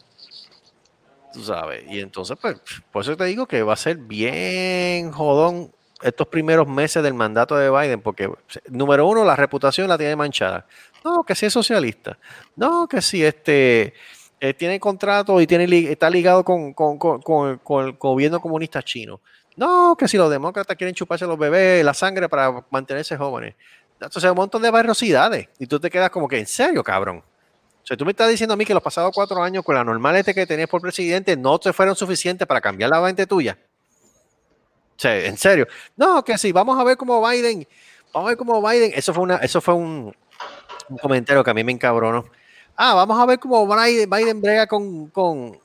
Tú sabes, y entonces, pues, por eso te digo que va a ser bien jodón estos primeros meses del mandato de Biden, porque, número uno, la reputación la tiene manchada. No, que si es socialista. No, que si este eh, tiene contrato y tiene, está ligado con, con- con- el gobierno comunista chino. No, que si los demócratas quieren chuparse los bebés, la sangre para mantenerse jóvenes. Entonces, un montón de barrosidades. Y tú te quedas como que, ¿en serio, cabrón? O sea, tú me estás diciendo a mí que los pasados cuatro años con la normal este que tenías por presidente no te fueron suficientes para cambiar la mente tuya. O en serio. No, que sí, vamos a ver cómo Biden, vamos a ver cómo Biden, eso fue una, eso fue un comentario que a mí me encabronó. Ah, vamos a ver cómo Biden, brega con, con,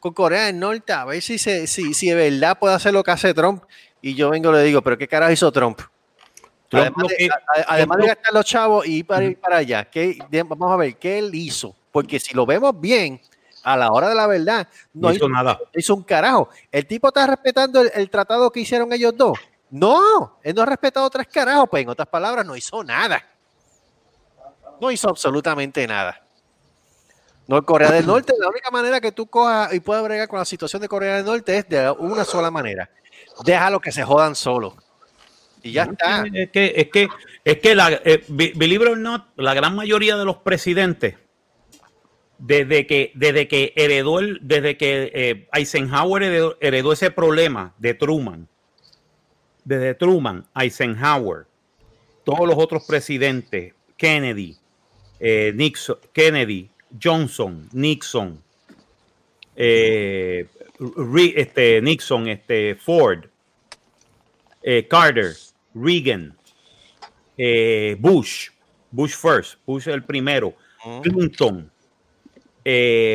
con Corea del Norte, a ver si, se, si, si de verdad puede hacer lo que hace Trump. Y yo vengo y le digo, pero ¿qué carajo hizo Trump?
Trump
además, de, a- además de gastar los chavos y ir para, ir para allá, ¿qué, vamos a ver qué él hizo. Porque si lo vemos bien, a la hora de la verdad, no,
No hizo
hizo,
nada.
hizo un carajo. ¿El tipo está respetando el, el tratado que hicieron ellos dos? No, él no ha respetado tres carajos, pues en otras palabras, no hizo nada. No hizo absolutamente nada. No, Corea del Norte, la única manera que tú cojas y puedas bregar con la situación de Corea del Norte es de una sola manera. Déjalo que se jodan solos. Y ya está.
Es que, es que, es que la, eh, be- believe it or not, la gran mayoría de los presidentes, desde que, desde que heredó el, desde que eh, Eisenhower heredó, heredó ese problema de Truman, desde Truman, Eisenhower, todos los otros presidentes, Kennedy, eh, Nixon, Kennedy, Johnson, Nixon, eh, este, Nixon, este, Ford, eh, Carter, Reagan, eh, Bush, Bush first, Bush el primero, Clinton,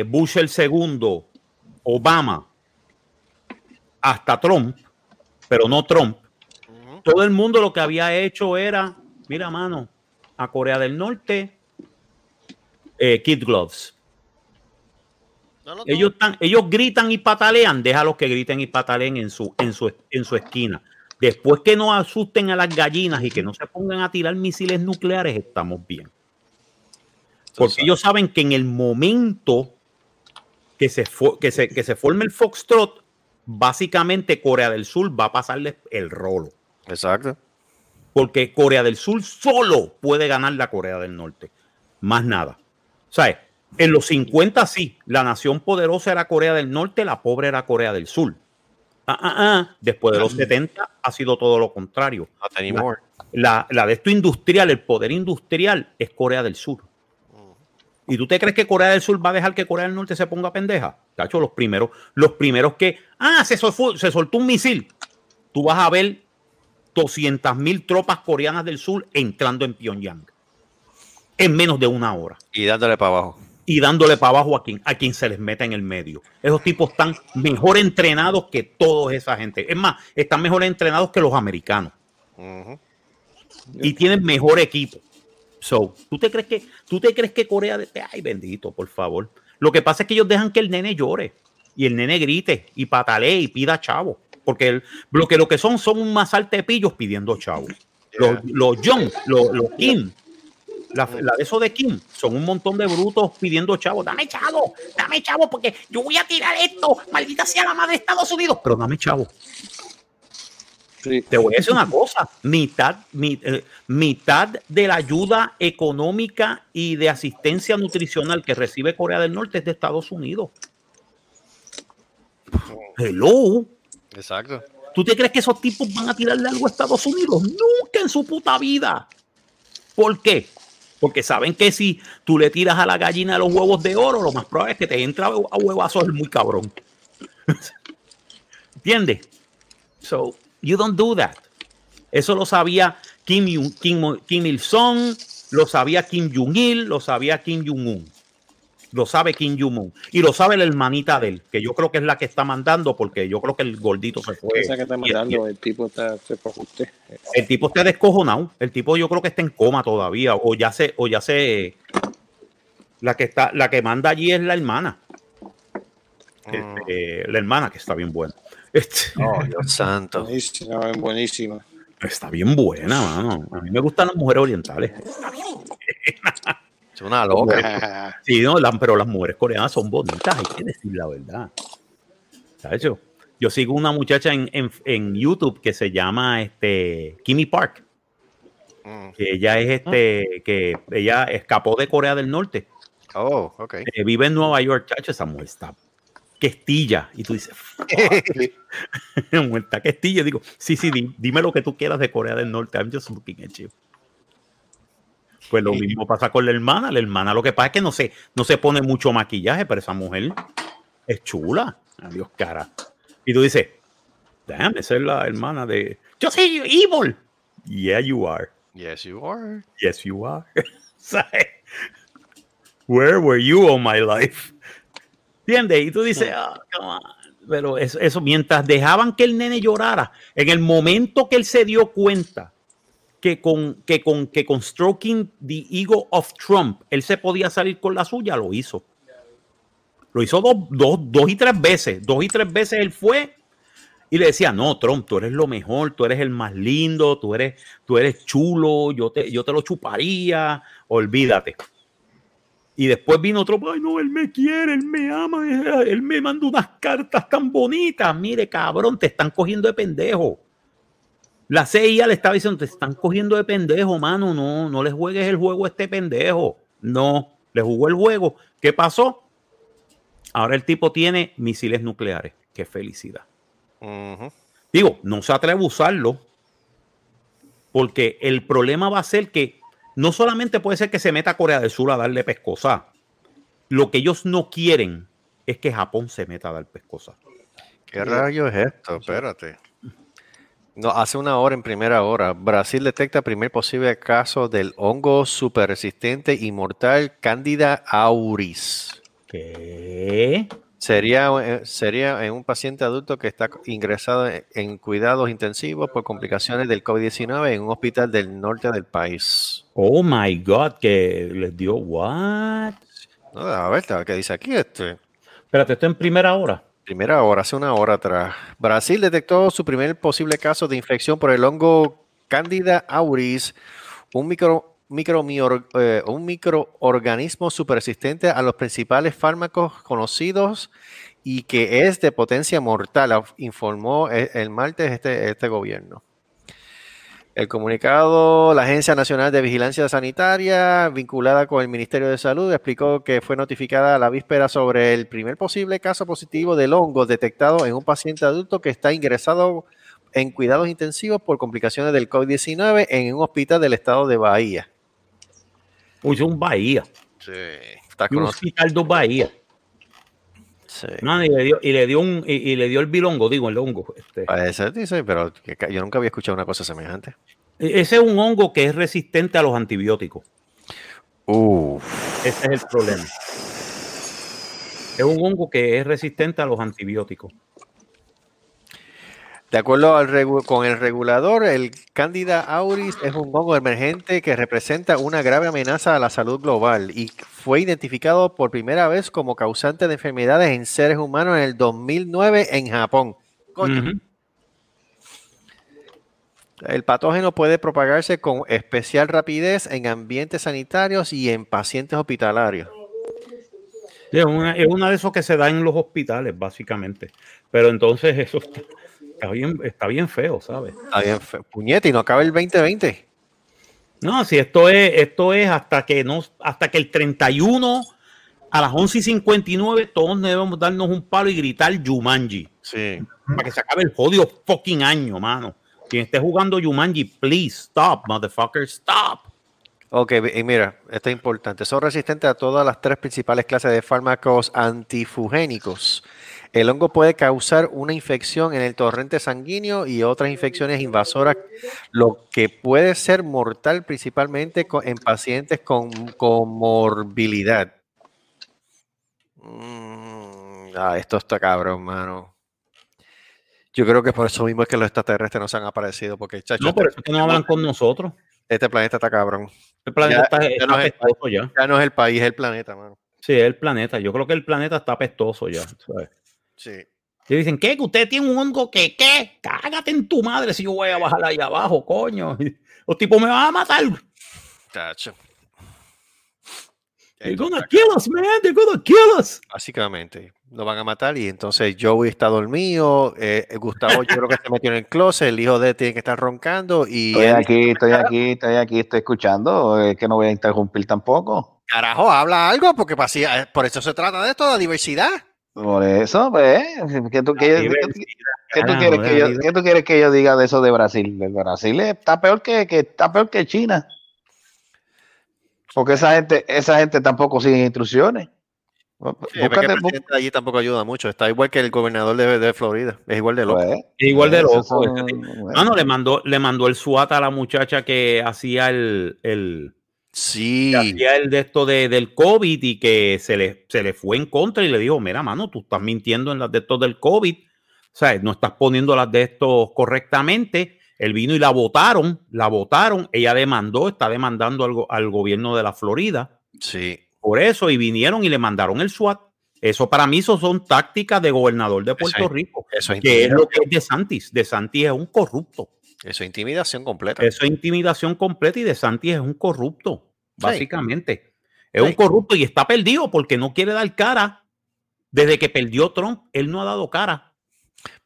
Bush el segundo, Obama, hasta Trump, pero no Trump. Todo el mundo lo que había hecho era, mira, mano, a Corea del Norte, eh, Kid Gloves.
No, no, no.
Ellos, están, ellos gritan y patalean, déjalos que griten y pataleen en su, en su, en su esquina. Después que no asusten a las gallinas y que no se pongan a tirar misiles nucleares, estamos bien. Porque ellos saben que en el momento que se, fo- que se, que se forme el Foxtrot, básicamente Corea del Sur va a pasarle el rolo.
Exacto.
Porque Corea del Sur solo puede ganar la Corea del Norte. Más nada. ¿Sabes? En los 50 sí, la nación poderosa era Corea del Norte, la pobre era Corea del Sur. Ah, ah, ah. Después de los 70 ha sido todo lo contrario. La, la de esto industrial, el poder industrial es Corea del Sur. ¿Y tú te crees que Corea del Sur va a dejar que Corea del Norte se ponga pendeja? Cacho, los primeros, los primeros que, ah, se, sol- se soltó un misil. Tú vas a ver 200 mil tropas coreanas del sur entrando en Pyongyang en menos de una hora
Y dándole para abajo.
y dándole para abajo a quien, a quien se les meta en el medio. Esos tipos están mejor entrenados que toda esa gente. Es más, están mejor entrenados que los americanos y tienen mejor equipo. So, ¿tú te crees que tú te crees que Corea de ay bendito, por favor? Lo que pasa es que ellos dejan que el nene llore y el nene grite y patalee y pida chavo, porque el- lo que lo que son son un masalte de pillos pidiendo chavo. Los, los John, los, los Kim, la, la de esos de Kim, son un montón de brutos pidiendo chavo. Dame chavo, dame chavo, porque yo voy a tirar esto, maldita sea la madre de Estados Unidos, pero dame chavo.
Sí.
Te voy a decir una cosa, mitad, mi- eh, mitad de la ayuda económica y de asistencia nutricional que recibe Corea del Norte es de Estados Unidos. Hello.
Exacto.
¿Tú te crees que esos tipos van a tirarle algo a Estados Unidos? Nunca en su puta vida. ¿Por qué? Porque saben que si tú le tiras a la gallina los huevos de oro, lo más probable es que te entra a huevazos muy cabrón. ¿Entiendes? So, you don't do that. Eso lo sabía Kim, Kim, Kim Il-sung, lo sabía Kim Jong-il, lo sabía Kim Jong-un. Lo sabe Kim Jong-un. Y lo sabe la hermanita de él, que yo creo que es la que está mandando, porque yo creo que el gordito se fue.
Esa que está
Y-
mandando, el tipo está, se fue con usted.
el tipo está descojonado. El tipo yo creo que está en coma todavía. O ya se, o ya se. La que está, la que manda allí es la hermana. Este, la hermana que está bien buena. Este,
Oh, Dios santo.
Buenísima, buenísima.
está bien buena, mano. A mí me gustan las mujeres orientales.
Es una loca.
Sí, no, la- pero las mujeres coreanas son bonitas, hay que decir la verdad. ¿Sabes? Yo, yo sigo una muchacha en, en- en YouTube que se llama este, Kimmy Park.
Mm.
Que ella es este, que ella escapó de Corea del Norte.
Oh, ok.
Eh, vive en Nueva York, chacho, esa mujer está questilla. Y tú dices, questilla. Y digo, sí, sí, di- dime lo que tú quieras de Corea del Norte. I'm just looking at you. Pues lo mismo pasa con la hermana. La hermana lo que pasa es que no se, no se pone mucho maquillaje, pero esa mujer es chula. Adiós, cara. Y tú dices, damn, esa es la hermana de. Yo soy evil. Yeah, you are.
Yes, you are.
Yes, you are. Where were you all my life? ¿Entiendes? Y tú dices, "Ah, come on". pero eso, eso, mientras dejaban que el nene llorara, en el momento que él se dio cuenta que con, que con, que con Stroking the Ego of Trump, él se podía salir con la suya, lo hizo. Lo hizo dos, dos, dos y tres veces. Dos y tres veces él fue y le decía, no, Trump, tú eres lo mejor, tú eres el más lindo, tú eres, tú eres chulo, yo te, yo te lo chuparía, olvídate. Y después vino otro, ay, no, él me quiere, él me ama, él, me manda unas cartas tan bonitas. Mire, cabrón, te están cogiendo de pendejo. La CIA le estaba diciendo, te están cogiendo de pendejo, mano, no, no le juegues el juego a este pendejo. No, le jugó el juego. ¿Qué pasó? Ahora el tipo tiene misiles nucleares. Qué felicidad. Digo, no se atreve a usarlo porque el problema va a ser que no solamente puede ser que se meta a Corea del Sur a darle pescosa. Lo que ellos no quieren es que Japón se meta a dar pescosa.
¿Qué rayo es esto? Espérate. No, hace una hora en primera hora, Brasil detecta primer posible caso del hongo superresistente y mortal Candida auris.
¿Qué?
Sería, eh, sería en un paciente adulto que está ingresado en, en cuidados intensivos por complicaciones del COVID-19 en un hospital del norte del país.
Oh my God, que les dio what?
No, a ver, ¿qué dice aquí? Este?
Espérate, esto en primera hora.
Primera hora, hace una hora atrás. Brasil detectó su primer posible caso de infección por el hongo Candida auris, un, micro, micromior- eh, un microorganismo superresistente a los principales fármacos conocidos y que es de potencia mortal, informó e- el martes este, este gobierno. El comunicado, la Agencia Nacional de Vigilancia Sanitaria, vinculada con el Ministerio de Salud, explicó que fue notificada a la víspera sobre el primer posible caso positivo del hongo detectado en un paciente adulto que está ingresado en cuidados intensivos por complicaciones del COVID-19 en un hospital del estado de Bahía.
Uy, es un Bahía.
Sí, está
Un hospital de Bahía.
Sí.
No, y, le dio, y le dio un y, y le dio el bilongo, digo, el hongo. Este.
Dice, pero yo nunca había escuchado una cosa semejante.
E- Ese es un hongo que es resistente a los antibióticos.
Uf.
Ese es el problema. Es un hongo que es resistente a los antibióticos.
De acuerdo al con el regulador, el Candida auris es un hongo emergente que representa una grave amenaza a la salud global y fue identificado por primera vez como causante de enfermedades en seres humanos en el 2009 en Japón. El patógeno puede propagarse con especial rapidez en ambientes sanitarios y en pacientes hospitalarios.
Sí, Es una, es una de esos que se da en los hospitales, básicamente. Pero entonces eso está, está bien, está bien feo, ¿sabes?
Está bien fe- Puñete, y no acaba el 2020.
No, si esto es, esto es hasta que no, hasta que el 31 a las 11 y 59 todos debemos darnos un palo y gritar Yumanji.
Sí.
Para que se acabe el jodido fucking año, mano. Quien esté jugando Yumanji, please stop, motherfucker, stop.
Ok, y mira, esto es importante. Son resistentes a todas las tres principales clases de fármacos antifugénicos. El hongo puede causar una infección en el torrente sanguíneo y otras infecciones invasoras, lo que puede ser mortal principalmente en pacientes con comorbilidad. Mm, ah, esto está cabrón, mano. Yo creo que por eso mismo es que los extraterrestres no se han aparecido, porque chacho,
No, eso es que no hablan con nosotros.
este planeta está cabrón.
El planeta
Ya-
está,
ya
está
no es el
ya.
Ya no es el país, es el planeta, mano.
Sí, es el planeta. Yo creo que el planeta está apestoso ya. ¿sabes?
Sí.
Y dicen, ¿qué? ¿Que usted tiene un hongo que qué? Cágate en tu madre si yo voy a bajar ahí abajo, coño. Los tipos me van a matar.
Tacho.
They're gonna kill us, man. They're gonna kill us.
Básicamente, nos van a matar y entonces Joey está dormido, eh, Gustavo yo creo que se metió en el closet, el hijo de él tiene que estar roncando y
Estoy
él,
aquí, estoy aquí, estoy aquí, estoy escuchando. Es que no voy a interrumpir tampoco.
carajo, habla algo porque eh, por eso se trata de esto, la diversidad.
Por eso, pues, ¿qué tú, qué- qué tú- qué tú
Carajo,
quieres que yo,
David.
qué tú quieres que yo diga de eso de Brasil? El Brasil está peor que, que está peor que China. Porque esa gente, esa gente tampoco sigue instrucciones.
Sí, es que
Búscate,
el presidente de allí tampoco ayuda mucho, está igual que el gobernador de, de Florida, es igual de loco.
pues,
Es igual de
esos
loco.
son-
ese tipo.
bueno.
Mano, le mandó, le mandó el SWAT a la muchacha que hacía el, el,
Sí,
que hacía el de esto de, del COVID y que se le, se le fue en contra y le dijo, mira, mano, tú estás mintiendo en las de estos del COVID. O sea, no estás poniendo las de estos correctamente. Él vino y la votaron, la votaron. Ella demandó, está demandando al, go- al gobierno de la Florida
sí.
por eso y vinieron y le mandaron el SWAT. Eso para mí eso son tácticas de gobernador de Puerto Rico,
Eso es,
que es lo que es de Santis. De Santis es un corrupto.
Eso es intimidación completa.
Eso es intimidación completa y de Santis es un corrupto,
Sí.
básicamente. Es
Sí.
un corrupto y está perdido porque no quiere dar cara. Desde que perdió Trump, él no ha dado cara.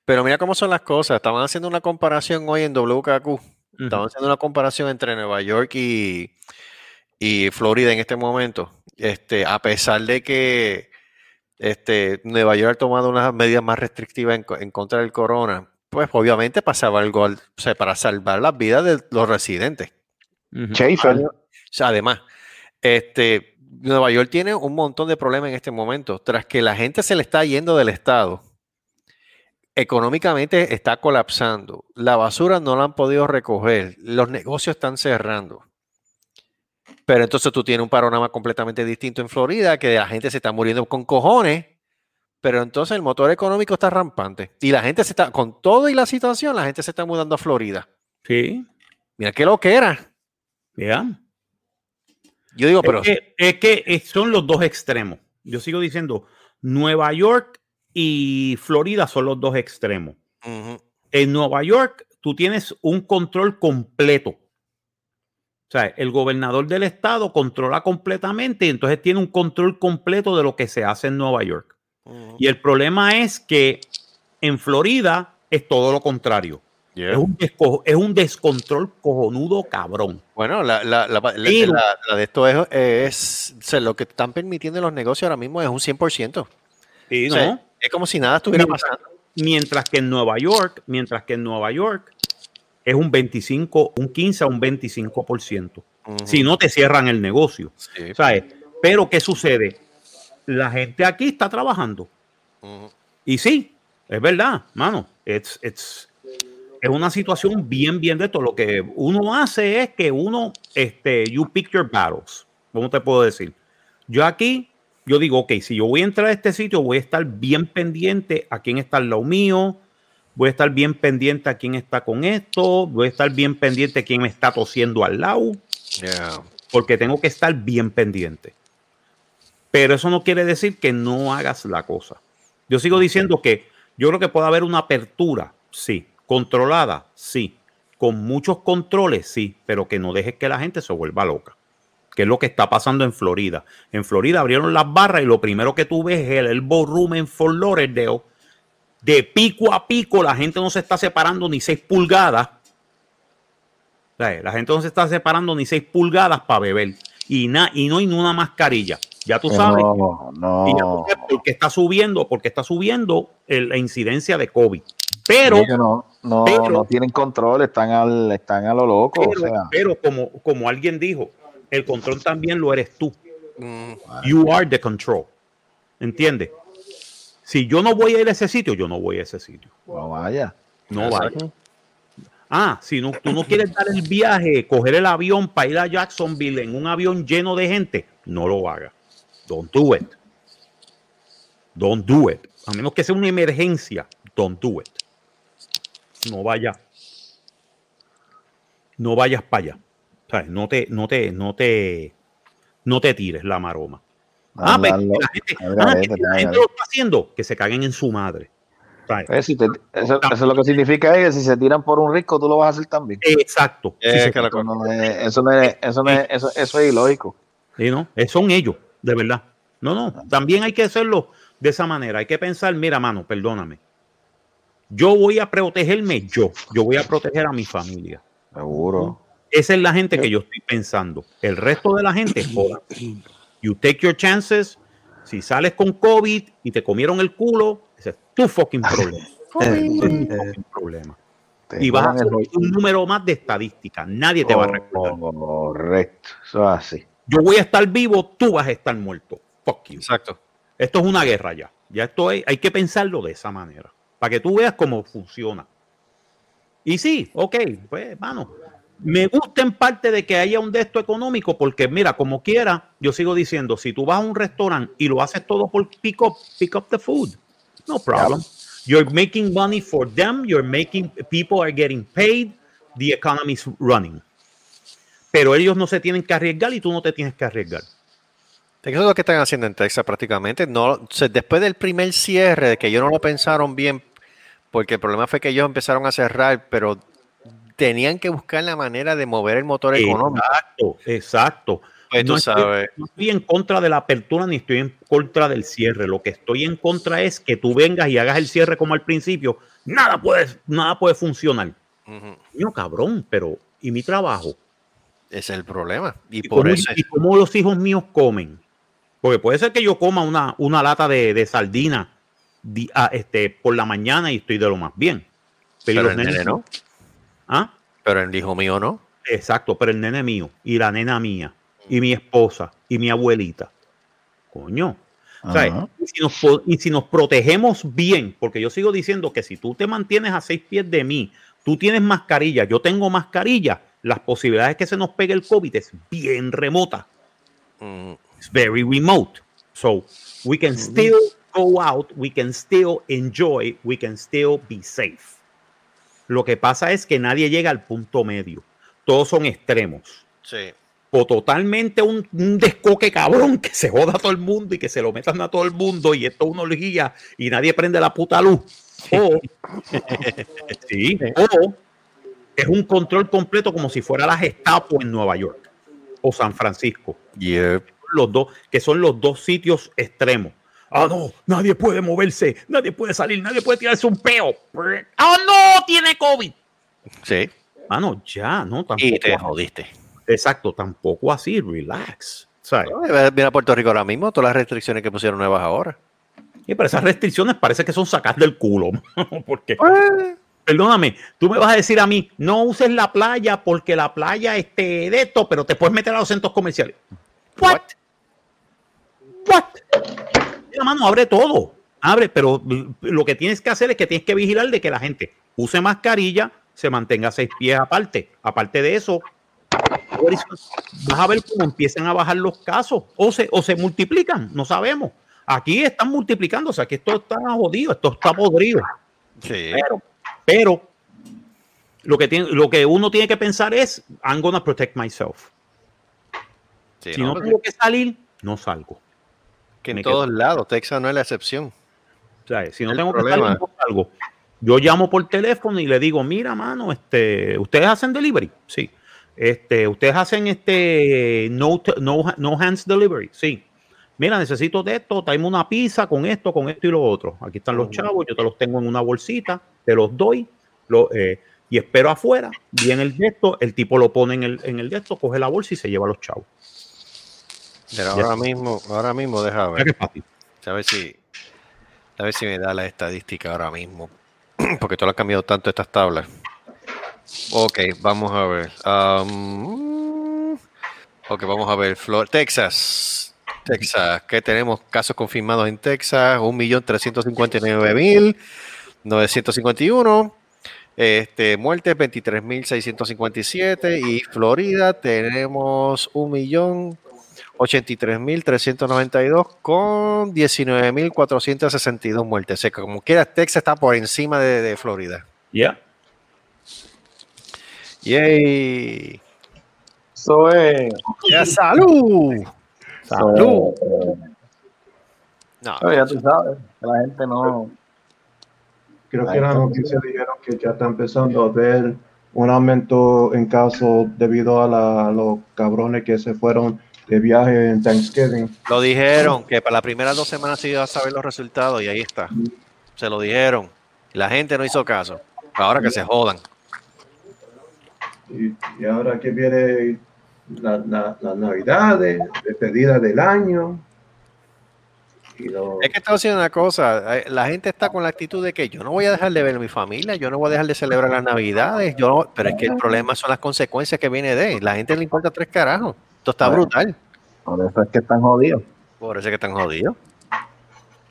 Pero mira cómo son las cosas. Estaban haciendo una comparación hoy en WKQ.
Ujú.
Estaban haciendo una comparación entre Nueva York y, y Florida en este momento. Este, a pesar de que este, Nueva York ha tomado unas medidas más restrictivas en, en contra del corona, pues obviamente pasaba algo al- o sea, para salvar las vidas de los residentes. O sea, además, este, Nueva York tiene un montón de problemas en este momento. Tras que la gente se le está yendo del estado, económicamente está colapsando. La basura no la han podido recoger. Los negocios están cerrando. Pero entonces tú tienes un panorama completamente distinto en Florida, que la gente se está muriendo con cojones. Pero entonces el motor económico está rampante. Y la gente se está, con todo y la situación, la gente se está mudando a Florida.
Sí,
Mira qué lo que era.
vean.
Yo digo, pero
es, que, es que es- son los dos extremos. Yo sigo diciendo, Nueva York y Florida son los dos extremos. En Nueva York, tú tienes un control completo. O sea, el gobernador del estado controla completamente y entonces tiene un control completo de lo que se hace en Nueva York. Y el problema es que en Florida es todo lo contrario.
Yeah.
Es, un desco- es un descontrol cojonudo cabrón.
Bueno, la, la, de esto es, es- o sea, lo que están permitiendo los negocios ahora mismo es un 100%.
Sí,
O sea,
¿no?
es como si nada estuviera
Mientras-
pasando.
Mientras que en Nueva York, mientras que en Nueva York es un 25, un 15 a un 25%.
Ujú.
Si no te cierran el negocio.
Sí.
¿sabes? Pero ¿qué sucede? La gente aquí está trabajando. Y sí, es verdad, mano. It's, it's- es una situación bien, bien de todo. Lo que uno hace es que uno, este, you pick your battles. ¿Cómo te puedo decir? Yo aquí, yo digo, ok, si yo voy a entrar a este sitio, voy a estar bien pendiente a quién está al lado mío, voy a estar bien pendiente a quién está con esto, voy a estar bien pendiente a quién me está tosiendo al lado
Yeah.
porque tengo que estar bien pendiente. Pero eso no quiere decir que no hagas la cosa. Yo sigo diciendo que yo creo que puede haber una apertura, sí, controlada, sí, con muchos controles, sí, pero que no dejes que la gente se vuelva loca. Que es lo que está pasando en Florida. En Florida abrieron las barras y lo primero que tú ves es el elbow room en Fort Lauderdale. De pico a pico, la gente no se está separando ni 6 pulgadas. La gente no se está separando ni 6 pulgadas para beber. Y, na- y no hay ni una mascarilla. Ya tú sabes.
No,
Y ya tú sabes por qué está subiendo, porque está subiendo el- la incidencia de COVID. Pero,
no, no,
pero-
no tienen control, están al, están a lo loco.
pero,
o sea,
pero como, como alguien dijo, el control también lo eres tú.
Mm,
You are the control. ¿Entiendes? Si yo no voy a ir a ese sitio, yo no voy a ese sitio.
no vaya.
No vaya. Ah, si no, tú no quieres dar el viaje, coger el avión para ir a Jacksonville en un avión lleno de gente, no lo hagas. Don't do it. Don't do it. A menos que sea una emergencia, don't do it. No vaya. No vayas para allá. No te, no te, no te, no te tires la maroma. Ah, pero la gente, ah,
hazlo,
que la
hazlo.
gente lo está haciendo, que se caguen en su madre.
Eh, si te- eso, eso es lo que significa es que si se tiran por un rico, tú lo vas a hacer también.
Exacto.
Eh,
sí,
que
Eso no es, eso no es, eso no es, eso, eso es ilógico.
Sí, ¿no? Son ellos, de verdad. No, no, también hay que hacerlo de esa manera. Hay que pensar, mira, mano, perdóname. Yo voy a protegerme yo. Yo voy a proteger a mi familia.
Seguro.
Esa es la gente que yo estoy pensando. El resto de la gente, joda. You take your chances. Si sales con COVID y te comieron el culo, ese es tu fucking problema. Ese es tu fucking problema.
Te
Y vas a
el-
un número más de estadística. Nadie te va a recordar.
Correcto. Eso es así.
Yo voy a estar vivo, tú vas a estar muerto. Fuck you.
exacto.
Esto es una guerra ya. Ya esto es, hay que pensarlo de esa manera. Para que tú veas cómo funciona. Y sí, ok, pues, mano. Me gusta en parte de que haya un de esto económico, porque mira, como quiera, yo sigo diciendo, si tú vas a un restaurante y lo haces todo por pick up, pick up the food, no problem. You're making money for them, you're making, people are getting paid, the economy is running. Pero ellos no se tienen que arriesgar y tú no te tienes que arriesgar.
Eso es lo que están haciendo en Texas prácticamente. No, después del primer cierre, que ellos no lo pensaron bien, porque el problema fue que ellos empezaron a cerrar, pero tenían que buscar la manera de mover el motor económico.
Exacto, exacto.
Pues tú
no, estoy, no estoy en contra de la apertura ni estoy en contra del cierre. Lo que estoy en contra es que tú vengas y hagas el cierre como al principio. Nada puede, nada puede funcionar.
Ujú.
Coño, cabrón, pero ¿y mi trabajo?
Ese es el problema. Y,
¿Y
por
cómo,
eso.
y cómo los hijos míos comen? Porque puede ser que yo coma una, una lata de, de sardina di- ah, este, por la mañana y estoy de lo más bien.
Pero
los
el
nenes
nene no.
¿Ah?
Pero el hijo mío no.
Exacto, pero el nene mío y la nena mía y mi esposa y mi abuelita. Coño. Y, si nos, y si nos protegemos bien, porque yo sigo diciendo que si tú te mantienes a seis pies de mí, tú tienes mascarilla, yo tengo mascarilla, las posibilidades que se nos pegue el COVID es bien remota. It's very remote. So we can still go out, we can still enjoy, we can still be safe. Lo que pasa es que nadie llega al punto medio. Todos son extremos.
sí.
O totalmente un, un descoque cabrón que se joda a todo el mundo y que se lo metan a todo el mundo y esto es una orgía y nadie prende la puta luz. O, sí, o es un control completo como si fuera la Gestapo en Nueva York o San Francisco
Yep.
los dos, que son los dos sitios extremos. Ah, no, nadie puede moverse, nadie puede salir, nadie puede tirarse un peo. Ah, no, tiene COVID.
Sí.
Ah, no, ya, no, tampoco.
Y te jodiste.
Exacto, tampoco así, relax. ¿sabes?
Ay, Mira Puerto Rico ahora mismo, todas las restricciones que pusieron nuevas ahora.
Y pero esas restricciones parece que son sacar del culo. porque,
Pues,
perdóname, tú me vas a decir a mí, no uses la playa porque la playa este de esto, pero te puedes meter a los centros comerciales. What? What? Mira, mano, abre todo. Abre, pero lo que tienes que hacer es que tienes que vigilar de que la gente use mascarilla, se mantenga seis pies aparte. Aparte de eso, vas a ver cómo empiezan a bajar los casos o se, o se multiplican, no sabemos. Aquí están multiplicándose, aquí esto está jodido, esto está podrido.
sí.
Pero, pero lo que, tiene, lo que uno tiene que pensar es, I'm gonna protect myself.
Sí,
si
no,
tengo que salir, no salgo.
que en
me
todos lados, Texas no es la excepción.
O sea, si no
El
tengo que
problema-
salir, no salgo. Yo llamo por teléfono y le digo, mira, mano, este, ¿ustedes hacen delivery? Sí. Este, ¿ustedes hacen este no, no, no hands delivery? Sí. Mira, necesito de esto, tráeme una pizza con esto, con esto y lo otro. Aquí están los chavos, yo te los tengo en una bolsita, te los doy, lo, eh, y espero afuera, viene el de esto, el tipo lo pone en el, en el de esto, coge la bolsa y se lleva a los chavos.
Pero
Ya.
ahora mismo, ahora mismo, deja ver. A ver si, a ver si me da la estadística ahora mismo. Porque tú lo has cambiado tanto estas tablas. Ok, vamos a ver. Am, ok, vamos a ver. Flor Texas. Texas, que tenemos casos confirmados en Texas, 1.359.951. Este, muertes 23.657 y Florida tenemos 1.083.392 con 19.462 muertes. O sea, como quiera, Texas está por encima de, de Florida.
Ya.
¡Yay!
Eso es.
¡Ya, salud! ¡Salud! No,
Pero ya tú sabes, la gente no.
Creo que la noticia dijeron que ya está empezando a haber un aumento en casos debido a, la- a los cabrones que se fueron de viaje en Thanksgiving.
lo dijeron que para las primeras dos semanas se iba a saber los resultados y ahí está. Se lo dijeron. La gente no hizo caso. Ahora que se jodan.
Y, y ahora que viene la, la, las navidades, despedida del año. Y lo-
Es que estaba haciendo una cosa, eh, la gente está con la actitud de que yo no voy a dejar de ver a mi familia, yo no voy a dejar de celebrar las navidades, yo no- pero es que el problema son las consecuencias que viene de, la gente le importa tres carajos, esto está brutal,
Por eso es que están jodidos.
por eso es que están jodidos,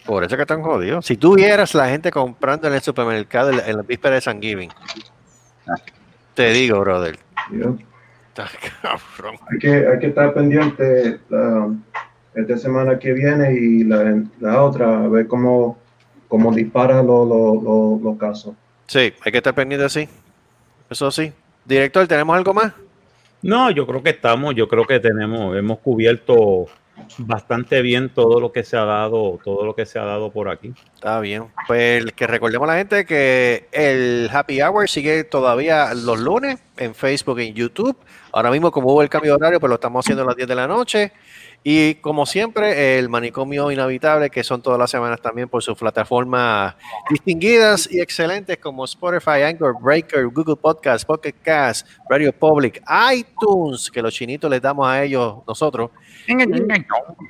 por eso es que están jodidos. Si tú vieras la gente comprando en el supermercado en la, en la víspera de San Giving, te digo, brother, está cabrón.
hay, que, hay que estar pendiente la, esta semana que viene y la, la otra, a ver cómo, cómo dispara lo- lo- lo- los casos.
Sí, hay que estar pendiente sí, eso sí. Director, ¿tenemos algo más?
No, yo creo que estamos, yo creo que tenemos, hemos cubierto bastante bien todo lo que se ha dado, todo lo que se ha dado por aquí.
Está bien. Pues que recordemos a la gente que el Happy Hour sigue todavía los lunes en Facebook y en YouTube. Ahora mismo, como hubo el cambio de horario, pues lo estamos haciendo a las 10 de la noche. Y como siempre, el manicomio inhabitable, que son todas las semanas también por sus plataformas distinguidas y excelentes como Spotify, Anchor, Breaker, Google Podcast, Pocket Cast, Radio Public, iTunes, que los chinitos les damos a ellos nosotros.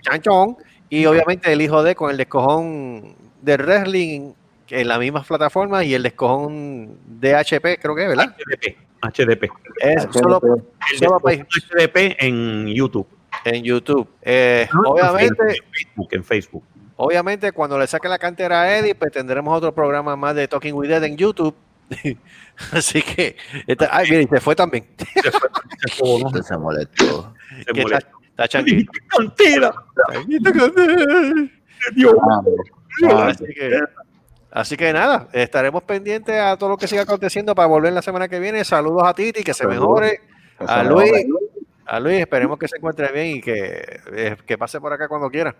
Chanchón. Y obviamente el hijo de con el descojón de wrestling en las mismas plataformas y el descojón de HP, creo que es, ¿verdad?
HDP. HDP.
Es solo,
El
solo para-
HDP en YouTube.
En YouTube. Eh,
No,
obviamente,
En Facebook, en Facebook.
obviamente, cuando le saque la cantera a Eddie, pues tendremos otro programa más de Talking with Ed en YouTube. Así que, esta- ay, mira, y se fue también.
Se molestó.
Se
Que está,
molesta.
está changuito.
Cantera.
Así que, así que nada, estaremos pendientes a todo lo que siga aconteciendo para volver la semana que viene. Saludos a Titi, que se mejore.
Se
A Luis. A Luis, esperemos que se encuentre bien y que, eh, que pase por acá cuando quiera.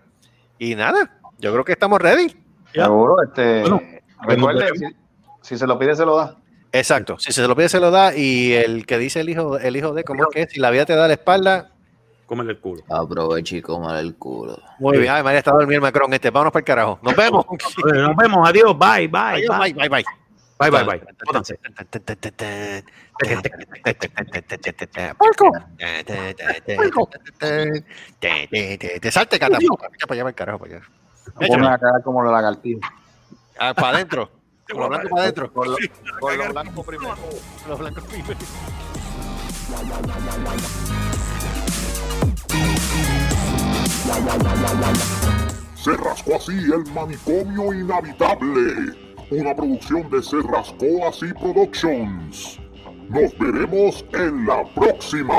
Y nada, yo creo que estamos ready.
Seguro, este,
Bueno,
recuerde, si, si se lo pide, se lo da.
Exacto, si se lo pide se lo da y el que dice el hijo, el hijo de cómo es que es? si la vida te da la espalda,
Cómele el culo.
Aprovecha y cómale el culo.
muy bien, ay María está dormido el Macron este, vámonos para el carajo, nos vemos.
Nos vemos. Adiós. Bye, bye.
Adiós,
bye.
bye, bye, bye.
Bye, bye, bye.
Puerco. Te salte, cata. Para allá, para el carajo, para allá.
Pone a cagar como la lagartija.
Ah, para adentro. Con lo blanco para adentro.
Con lo, con lo blanco primero.
Los blancos primero.
Se rascó así el manicomio inhabitable una producción de Cerras Colas y Productions. Nos veremos en la próxima.